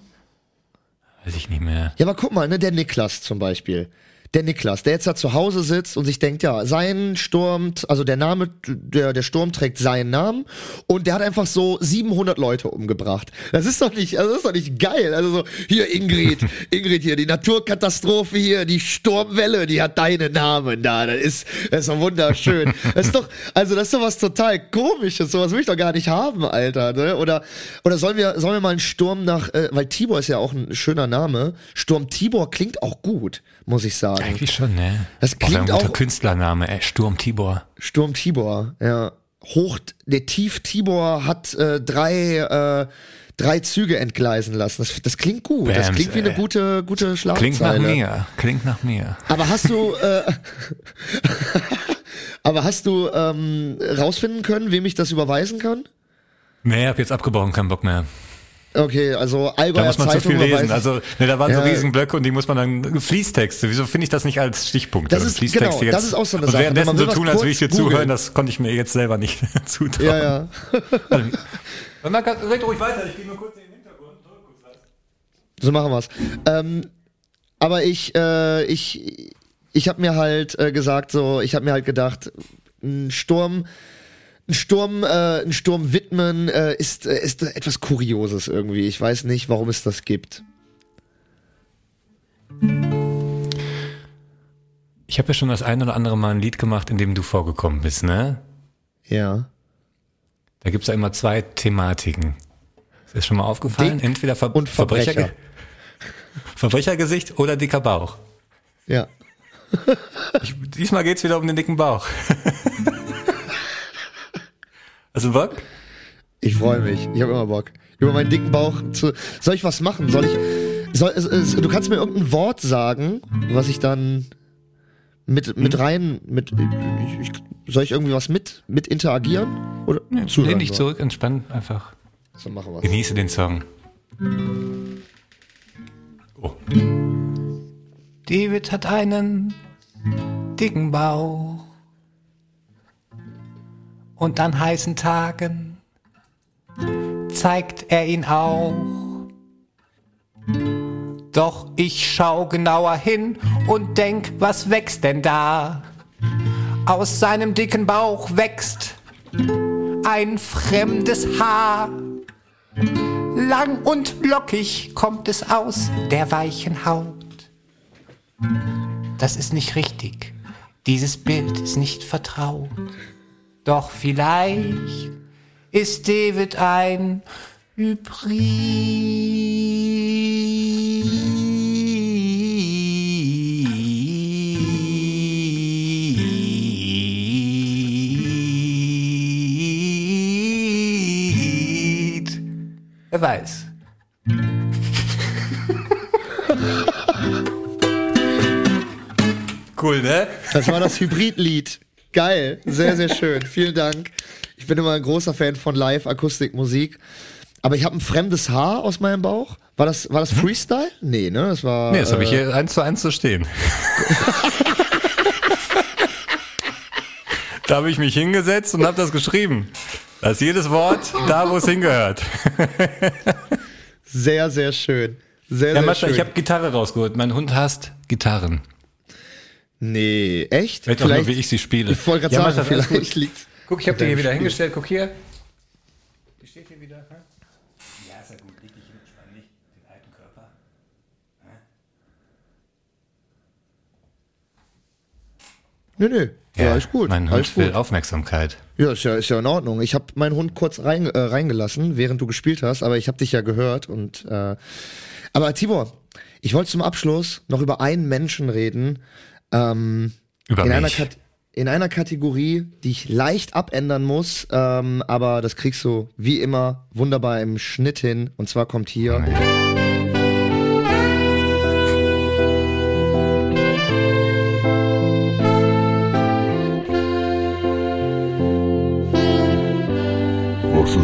Weiß ich nicht mehr. Ja, aber guck mal, ne, der Niklas zum Beispiel. Der Niklas, der jetzt da zu Hause sitzt und sich denkt, ja, sein Sturm, also der Name, der, der Sturm trägt seinen Namen und der hat einfach so 700 Leute umgebracht. Das ist doch nicht, also das ist doch nicht geil. Also so, hier Ingrid, Ingrid hier, die Naturkatastrophe hier, die Sturmwelle, die hat deinen Namen da. Das ist, das ist doch wunderschön. Das ist doch, also das ist doch was total komisches. Sowas will ich doch gar nicht haben, Alter, ne? Oder, oder sollen wir, sollen wir mal einen Sturm nach, äh, weil Tibor ist ja auch ein schöner Name. Sturm Tibor klingt auch gut, muss ich sagen. Eigentlich schon, ne? Das Auch klingt ein guter auch- Künstlername, ey. Sturm Tibor. Sturm Tibor, ja. Hoch, der Tief Tibor hat äh, drei, äh, drei Züge entgleisen lassen. Das, das klingt gut. das Bams, klingt wie eine ey. gute, gute Schlagzeile. Klingt nach mir. Klingt nach mir. Aber hast du, äh, aber hast du ähm, rausfinden können, wem ich das überweisen kann? Nee, hab jetzt abgebrochen, keinen Bock mehr. Okay, also Da Allgäuer muss man zu Zeitung viel lesen. Also, ne, da waren Ja. so riesen Blöcke und die muss man dann Fließtexte. Wieso finde ich das nicht als Stichpunkte? Das ist- genau, das ist auch so eine und Sache. Währenddessen Wenn man so tun, als würde ich dir zuhören, das konnte ich mir jetzt selber nicht zutrauen. ja, ja. Red ruhig weiter, ich gehe nur kurz in den Hintergrund. So machen wir's. Ähm, aber ich, äh, ich, ich habe mir halt äh, gesagt, so, ich habe mir halt gedacht, ein Sturm, ein Sturm, äh, ein Sturm widmen äh, ist, äh, ist etwas Kurioses irgendwie. Ich weiß nicht, warum es das gibt. Ich habe ja schon das ein oder andere Mal ein Lied gemacht, in dem du vorgekommen bist, ne? Ja. Da gibt's ja immer zwei Thematiken. Ist dir schon mal aufgefallen? Dick Entweder Ver und Verbrecher. Verbrecherge- Verbrechergesicht oder dicker Bauch. Ja. Ich, diesmal geht's wieder um den dicken Bauch. Hast du Bock? Ich freue mich. Ich habe immer Bock. Über meinen dicken Bauch zu. Soll ich was machen? Soll ich. Soll, es, es, du kannst mir irgendein Wort sagen, was ich dann mit, mit rein. Mit, ich, ich, soll ich irgendwie was mit, mit interagieren? Oder zuhören? Lehn dich so? zurück, entspann einfach. So machen wir's. Genieße den Song. Oh. David hat einen dicken Bauch. Und an heißen Tagen zeigt er ihn auch. Doch ich schau genauer hin und denk, was wächst denn da? Aus seinem dicken Bauch wächst ein fremdes Haar. Lang und lockig kommt es aus der weichen Haut. Das ist nicht richtig. Dieses Bild ist nicht vertraut. Doch vielleicht ist David ein Hybrid. Wer weiß. Cool, ne? Das war das Hybridlied. Geil. Sehr, sehr schön. Vielen Dank. Ich bin immer ein großer Fan von Live-Akustikmusik. Aber ich habe ein fremdes Haar aus meinem Bauch. War das, war das Freestyle? Nee, ne? Das war. Nee, das habe ich äh, hier eins zu eins zu stehen. da habe ich mich hingesetzt und habe das geschrieben. Da ist jedes Wort da, wo es hingehört. Sehr, sehr schön. Sehr, Ja, sehr Mascha, schön. ich habe Gitarre rausgeholt. Mein Hund hasst Gitarren. Nee, echt? Auch nur, wie ich sie spiele. Ich wollte gerade Ja, sagen, gut. vielleicht liegt's. Guck, ich habe die hier wieder Spiel. hingestellt. Guck hier. Die steht hier wieder. hä? Ja, ist ja gut. Leg dich hin, spann nicht den alten Körper. Nö, nö. Ja, ist gut. Mein Hund Alles gut. will Aufmerksamkeit. Ja, ist ja, ist ja in Ordnung. Ich habe meinen Hund kurz rein, äh, reingelassen, während du gespielt hast, aber ich habe dich ja gehört und äh, aber Tibor, ich wollte zum Abschluss noch über einen Menschen reden. Ähm, Über in einer, mich. Kat in einer Kategorie, die ich leicht abändern muss, ähm, aber das kriegst du wie immer wunderbar im Schnitt hin. Und zwar kommt hier.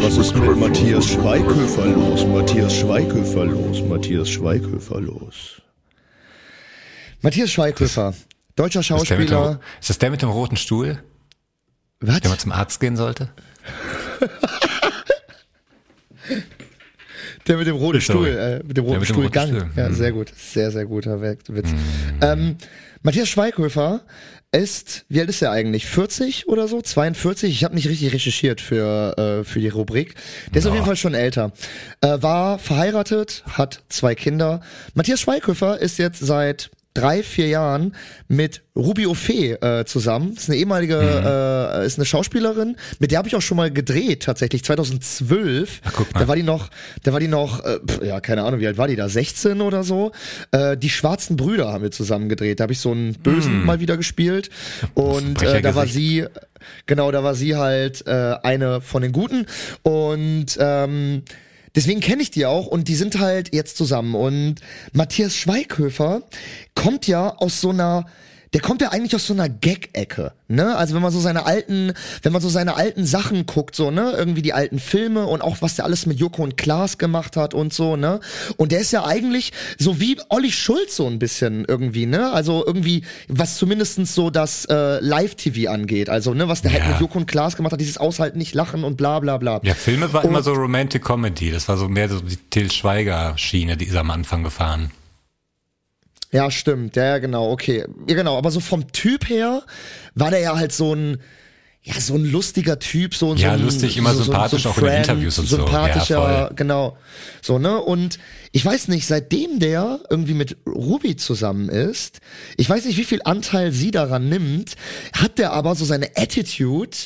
Was ist, mit Matthias Schweighöfer los? Matthias Schweighöfer los? Matthias Schweighöfer los? Matthias Schweighöfer, deutscher Ist, Schauspieler. ist das der mit dem roten Stuhl, Was? der mal zum Arzt gehen sollte? Der mit dem roten Sorry. Stuhl, äh, mit dem roten Stuhlgang. Stuhl. Ja, Mhm. sehr gut. Sehr, sehr guter Witz. Ähm, Matthias Schweighöfer ist, wie alt ist er eigentlich? 40 oder so? 42? Ich habe nicht richtig recherchiert für, äh, für die Rubrik. Der ist auf jeden Fall schon älter. Äh, war verheiratet, hat zwei Kinder. Matthias Schweighöfer ist jetzt seit drei, vier Jahren mit Ruby Ophé äh, zusammen. Ist eine ehemalige, äh, ist eine Schauspielerin, mit der habe ich auch schon mal gedreht, tatsächlich 2012. Ach, guck mal. Da war die noch, da war die noch, äh, pf, ja, keine Ahnung, wie alt war die da? 16 oder so. Äh, die schwarzen Brüder haben wir zusammen gedreht. Da habe ich so einen Bösen mal wieder gespielt. Und äh, da war sie, genau, da war sie halt äh, eine von den Guten. Und ähm, Deswegen kenne ich die auch und die sind halt jetzt zusammen. Und Matthias Schweighöfer kommt ja aus so einer, der kommt ja eigentlich aus so einer Gag-Ecke, ne? Also wenn man so seine alten, wenn man so seine alten Sachen guckt, so, ne? Irgendwie die alten Filme und auch was der alles mit Joko und Klaas gemacht hat und so, ne? Und der ist ja eigentlich so wie Olli Schulz so ein bisschen irgendwie, ne? Also irgendwie, was zumindestens so das äh, Live-TV angeht. Also, ne, was der halt Ja. mit Joko und Klaas gemacht hat, dieses Aushalten, nicht lachen und bla bla bla. Ja, Filme war Und- immer so Romantic Comedy. Das war so mehr so die Till Schweiger-Schiene, die ist am Anfang gefahren. Ja, stimmt. Ja, ja, genau, okay. Ja, genau. Aber so vom Typ her war der ja halt so ein, ja, so ein lustiger Typ, so, Ja, so ein, lustig, immer sympathisch, auch in den Interviews und so. sympathischer, Ja, genau. So, ne? Und ich weiß nicht, seitdem der irgendwie mit Ruby zusammen ist, ich weiß nicht, wie viel Anteil sie daran nimmt, hat der aber so seine Attitude,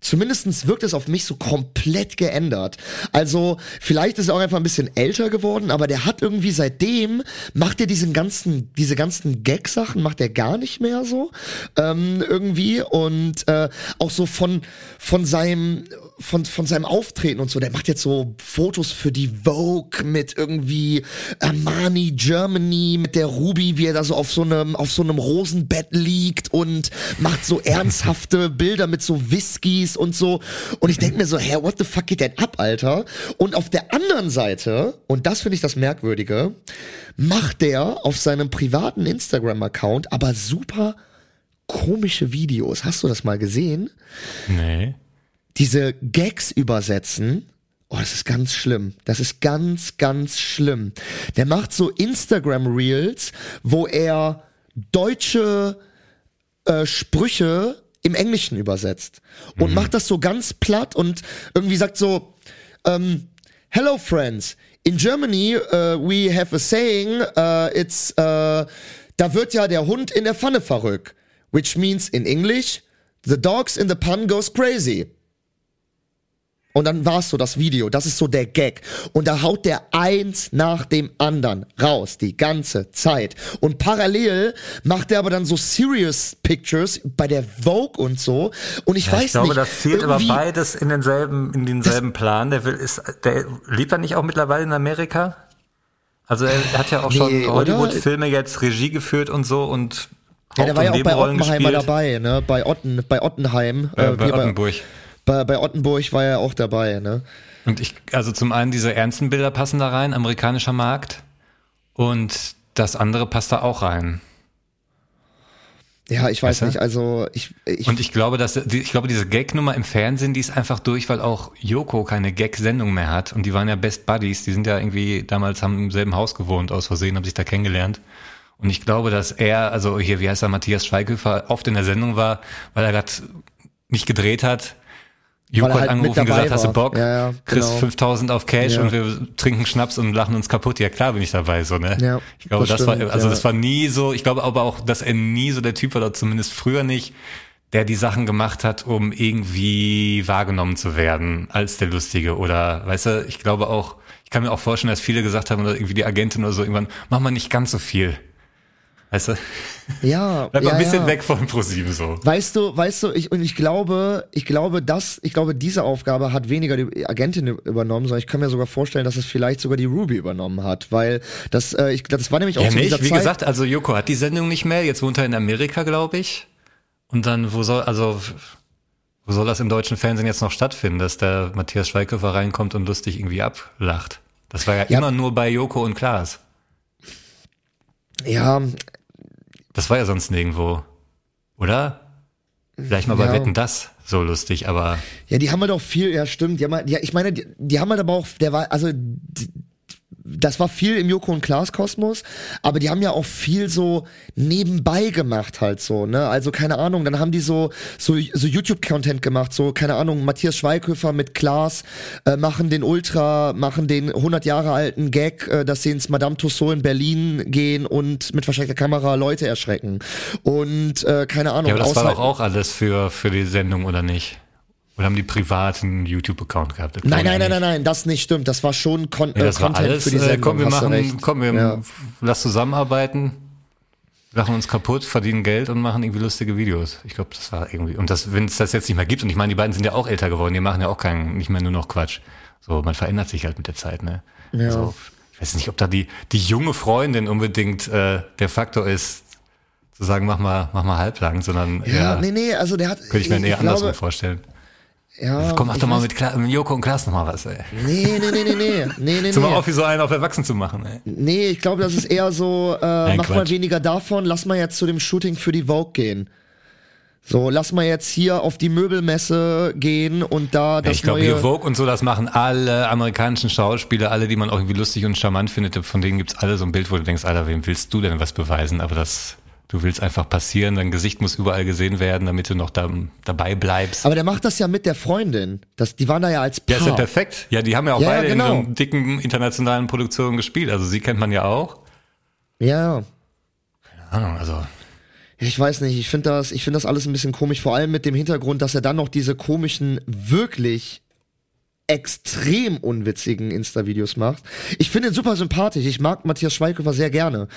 Zumindestens wirkt es auf mich so komplett geändert. Also, vielleicht ist er auch einfach ein bisschen älter geworden, aber der hat irgendwie seitdem, macht er diesen ganzen, diese ganzen Gag-Sachen, macht er gar nicht mehr so. Ähm, irgendwie. Und äh, auch so von, von seinem, von, von seinem Auftreten und so, der macht jetzt so Fotos für die Vogue mit irgendwie Armani Germany, mit der Ruby, wie er da so auf so einem, auf so einem Rosenbett liegt und macht so ernsthafte Bilder mit so Whiskys und so. Und ich denke mir so, hä, what the fuck geht denn ab, Alter? Und auf der anderen Seite, und das finde ich das Merkwürdige, macht der auf seinem privaten Instagram-Account aber super komische Videos. Hast du das mal gesehen? Nee. Diese Gags übersetzen. Oh, das ist ganz schlimm. Das ist ganz, ganz schlimm. Der macht so Instagram Reels, wo er deutsche äh, Sprüche im Englischen übersetzt und macht das so ganz platt und irgendwie sagt so, ähm, Hello friends, in Germany uh, we have a saying, uh, it's, uh, da wird ja der Hund in der Pfanne verrückt, which means in English, the dogs in the pan goes crazy. Und dann war's so das Video, das ist so der Gag. Und da haut der eins nach dem anderen raus, die ganze Zeit. Und parallel macht er aber dann so Serious Pictures bei der Vogue und so. Und ich Ja, weiß ich glaube, nicht. das zielt aber beides in denselben, in denselben Plan. Der will, ist, der lebt er nicht auch mittlerweile in Amerika? Also er hat ja auch Nee, schon? Hollywood-Filme jetzt Regie geführt und so und Ja, der war ja auch bei Oppenheimer gespielt. dabei, ne? Bei, Otten, bei Ottenheim. Äh, bei hier Ottenburg. Bei, bei Ottenburg war er auch dabei, ne? Und ich, also zum einen diese ernsten Bilder passen da rein, amerikanischer Markt. Und das andere passt da auch rein. Ja, ich weiß Weißt du? nicht, also ich, ich, Und ich glaube, dass ich glaube, diese Gag-Nummer im Fernsehen, die ist einfach durch, weil auch Joko keine Gag-Sendung mehr hat. Und die waren ja Best Buddies. Die sind ja irgendwie damals haben im selben Haus gewohnt aus Versehen, haben sich da kennengelernt. Und ich glaube, dass er, also hier, wie heißt er, Matthias Schweighöfer, oft in der Sendung war, weil er gerade nicht gedreht hat. Joko hat halt angerufen und gesagt, hast du war. Bock? Ja, ja, Kriegst genau. 5000 auf Cash Ja. und wir trinken Schnaps und lachen uns kaputt. Ja klar bin ich dabei, so, ne? Ja, ich glaube, das das, war, stimmt, also ja. das war nie so, ich glaube aber auch, dass er nie so der Typ war, oder zumindest früher nicht, der die Sachen gemacht hat, um irgendwie wahrgenommen zu werden als der Lustige. Oder, weißt du, ich glaube auch, ich kann mir auch vorstellen, dass viele gesagt haben, oder irgendwie die Agentin oder so, irgendwann, mach mal nicht ganz so viel. Weißt du? Ja, Bleib ja, ein bisschen ja. weg von ProSieben so. Weißt du, weißt du, ich, und ich glaube, ich glaube, dass, ich glaube, diese Aufgabe hat weniger die Agentin übernommen, sondern ich kann mir sogar vorstellen, dass es vielleicht sogar die Ruby übernommen hat, weil das, äh, ich, das war nämlich auch Ja, dieser nicht. Wie Zeit. gesagt, also Joko hat die Sendung nicht mehr. Jetzt wohnt er in Amerika, glaube ich. Und dann, wo soll, also, wo soll das im deutschen Fernsehen jetzt noch stattfinden, dass der Matthias Schweighöfer reinkommt und lustig irgendwie ablacht? Das war ja, Ja. immer nur bei Joko und Klaas. ja, Das war ja sonst nirgendwo. Oder? Vielleicht mal bei Ja. Wetten das so lustig, aber ja, die haben halt auch viel, ja, stimmt, die haben halt, ja, ich meine, die, die haben halt aber auch, der war, also, die, das war viel im Joko und Klaas Kosmos, aber die haben ja auch viel so nebenbei gemacht halt so, ne? Also keine Ahnung, dann haben die so so, so YouTube Content gemacht, so keine Ahnung, Matthias Schweighöfer mit Klaas äh, machen den Ultra, machen den 100 Jahre alten Gag, äh, dass sie ins Madame Tussauds in Berlin gehen und mit versteckter Kamera Leute erschrecken. Und äh, keine Ahnung, ja, aber das war doch auch alles für, für die Sendung, oder nicht? Oder haben die privaten YouTube-Account gehabt? Das Nein, nein, ja nein, nein, nein, das nicht stimmt. Das war schon Con Nee, das äh, war Content alles. für die äh, Sendung. komm, wir machen, komm, wir Ja. lass zusammenarbeiten, lachen uns kaputt, verdienen Geld und machen irgendwie lustige Videos. Ich glaube, das war irgendwie. Und das, wenn es das jetzt nicht mehr gibt, und ich meine, die beiden sind ja auch älter geworden, die machen ja auch keinen, nicht mehr nur noch Quatsch. So, man verändert sich halt mit der Zeit, ne? Ja. Also, ich weiß nicht, ob da die, die junge Freundin unbedingt äh, der Faktor ist, zu sagen, mach mal, mach mal halblang, sondern Ja, eher, nee, nee, also der hat. könnte ich mir eher andersrum glaube, vorstellen. Ja, Komm, mach doch mal mit, Kla mit Joko und Klaas noch mal was, ey. Nee, nee, nee, nee, nee. Nee, nee, Zum mal nee. auf, wie so einen auf Erwachsen zu machen, ey. Nee, ich glaube, das ist eher so, äh, mach mal Quatsch. weniger davon, lass mal jetzt zu dem Shooting für die Vogue gehen. So, lass mal jetzt hier auf die Möbelmesse gehen und da das ich glaube, neue. hier Vogue und so, das machen alle amerikanischen Schauspieler, alle, die man auch irgendwie lustig und charmant findet. Von denen gibt's alle so ein Bild, wo du denkst, Alter, wem willst du denn was beweisen? Aber das, du willst einfach passieren, dein Gesicht muss überall gesehen werden, damit du noch da, dabei bleibst. aber der macht das ja mit der Freundin. Das, die waren da ja als Paar. ja, ist ja perfekt. Ja, die haben ja auch Ja, beide genau. in so dicken internationalen Produktionen gespielt. Also sie kennt man ja auch. ja. Keine Ahnung, also. Ich weiß nicht, ich finde das, ich finde das alles ein bisschen komisch, vor allem mit dem Hintergrund, dass er dann noch diese komischen, wirklich extrem unwitzigen Insta-Videos macht. Ich finde ihn super sympathisch. Ich mag Matthias Schweighöfer sehr gerne.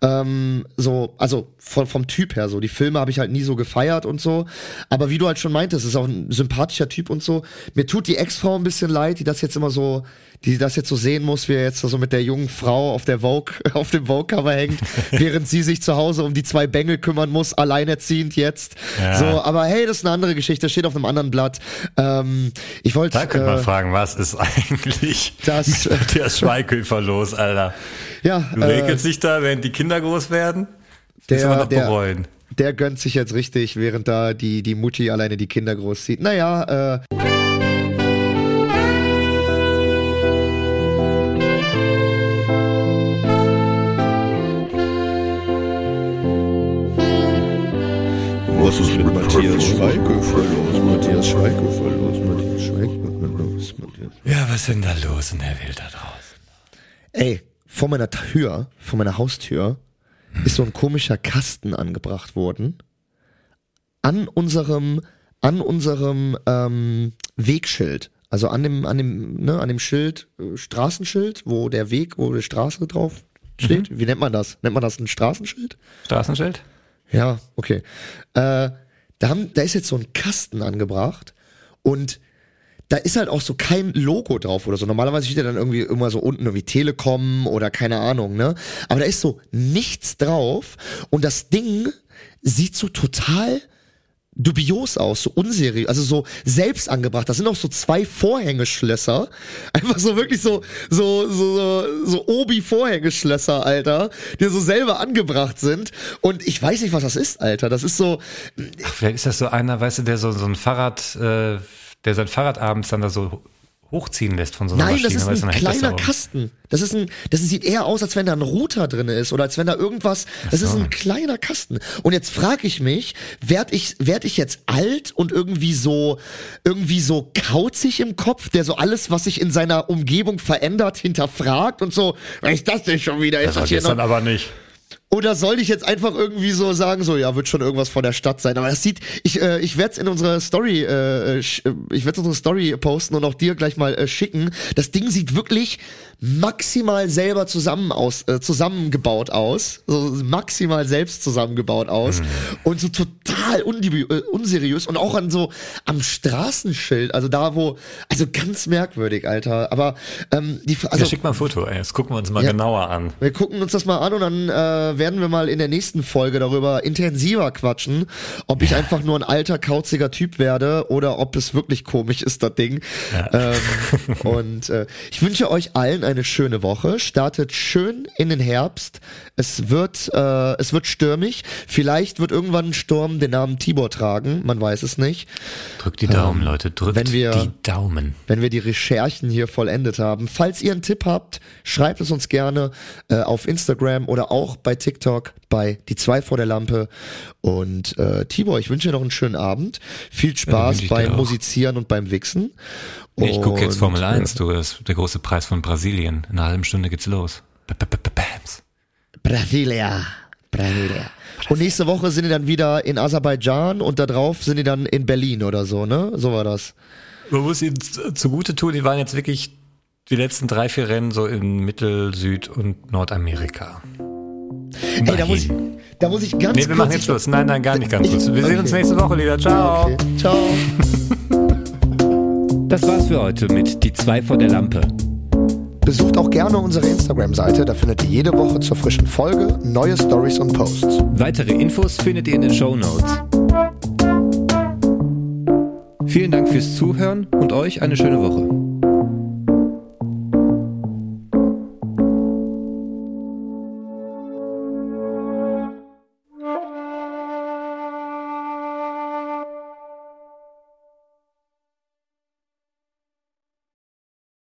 Ähm, so, also von, vom Typ her so. Die Filme habe ich halt nie so gefeiert und so. Aber wie du halt schon meintest, ist auch ein sympathischer Typ und so. Mir tut die Ex-Frau ein bisschen leid, die das jetzt immer so, die das jetzt so sehen muss, wie er jetzt so mit der jungen Frau auf der Vogue, auf dem Vogue-Cover hängt, während sie sich zu Hause um die zwei Bengel kümmern muss, alleinerziehend jetzt. Ja. So, aber hey, das ist eine andere Geschichte, steht auf einem anderen Blatt. Ähm, ich wollte. Da könnte man äh, fragen, was ist eigentlich Das- mit der Schweighöfer los, Alter? ja, Du äh, regelst dich da, während die Kinder groß werden? Das Der- man der- bereuen. der gönnt sich jetzt richtig, während da die, die Mutti alleine die Kinder großzieht. Naja, äh, Was ist mit Matthias Schweighöfer los? Matthias Schweighöfer los? Matthias Schweighöfer los? Matthias. Ja, was ist denn da los in der Welt da draußen? ey, vor meiner Tür, vor meiner Haustür, ist so ein komischer Kasten angebracht worden. An unserem, an unserem ähm, Wegschild. Also an dem, an dem, ne, an dem Schild, äh, Straßenschild, wo der Weg, wo die Straße drauf steht. Wie nennt man das? Nennt man das ein Straßenschild? Straßenschild? Ja, okay. Äh, da, haben, da ist jetzt so ein Kasten angebracht und da ist halt auch so kein Logo drauf oder so. Normalerweise steht ja dann irgendwie immer so unten irgendwie Telekom oder keine Ahnung, ne? Aber da ist so nichts drauf und das Ding sieht so total dubios aus, so unseriös, also so selbst angebracht. Das sind auch so zwei Vorhängeschlösser. Einfach so wirklich so, so, so, so, so Obi-Vorhängeschlösser, Alter, die so selber angebracht sind. Und ich weiß nicht, was das ist, Alter. Das ist so, Ach, vielleicht ist das so einer, weißt du, der so, so ein Fahrrad, äh, der sein Fahrrad abends dann da so hochziehen lässt von so einer Nein, das Maschine. ist weißt du, ein das kleiner. Kasten. Das ist ein, das sieht eher aus, als wenn da ein Router drin ist oder als wenn da irgendwas. Das ist ein kleiner Kasten. Und jetzt frage ich mich, werd ich, werd ich jetzt alt und irgendwie so, irgendwie so kauzig im Kopf, der so alles, was sich in seiner Umgebung verändert, hinterfragt und so, was ist das denn schon wieder? Ist Das das hier noch? aber nicht. Oder soll ich jetzt einfach irgendwie so sagen, so ja, wird schon irgendwas von der Stadt sein. Aber das sieht, ich, äh, ich werde es in unserer Story, äh, äh, ich werde unsere Story posten und auch dir gleich mal äh, schicken. Das Ding sieht wirklich maximal selber zusammen aus, äh, zusammengebaut aus, so maximal selbst zusammengebaut aus und so total äh, unseriös und auch an so am Straßenschild, also da wo, also ganz merkwürdig, Alter. Aber ähm, die, also ja, schick mal ein Foto, ey. Das gucken wir uns mal Ja. genauer an. wir gucken uns das mal an und dann äh, werden wir mal in der nächsten Folge darüber intensiver quatschen, ob ich einfach nur ein alter, kauziger Typ werde oder ob es wirklich komisch ist, das Ding. Ähm, und äh, ich wünsche euch allen eine schöne Woche. Startet schön in den Herbst. Es wird, äh, es wird stürmig. Vielleicht wird irgendwann ein Sturm den Namen Tibor tragen. Man weiß es nicht. Drückt die Daumen, Leute. Drückt wenn wir- die Daumen. wenn wir die Recherchen hier vollendet haben. Falls ihr einen Tipp habt, schreibt es uns gerne äh, auf Instagram oder auch bei TikTok bei die zwei vor der Lampe. Und äh, Tibor, ich wünsche dir noch einen schönen Abend. Viel Spaß dir beim. Musizieren und beim Wichsen. Nee, ich gucke jetzt Formel äh, 1, du. Das der große Preis von Brasilien. In einer halben Stunde geht's los. B -b -b -b Bams. Brasilia. Brasilia. Und nächste Woche sind die dann wieder in Aserbaidschan und da drauf sind die dann in Berlin oder so, ne? So war das. Man muss ihnen zugute tun, die waren jetzt wirklich die letzten drei, vier Rennen so in Mittel-, Süd- und Nordamerika. Ey, da muss ich, da muss ich ganz Nee, wir kurz machen jetzt Schluss. Nein, nein, gar nicht ganz Ich- Schluss. Wir sehen uns nächste Woche wieder. Ciao. Okay. Ciao. Das war's für heute mit Die zwei vor der Lampe. Besucht auch gerne unsere Instagram-Seite, da findet ihr jede Woche zur frischen Folge neue Stories und Posts. Weitere Infos findet ihr in den Show Notes. Vielen Dank fürs Zuhören und euch eine schöne Woche.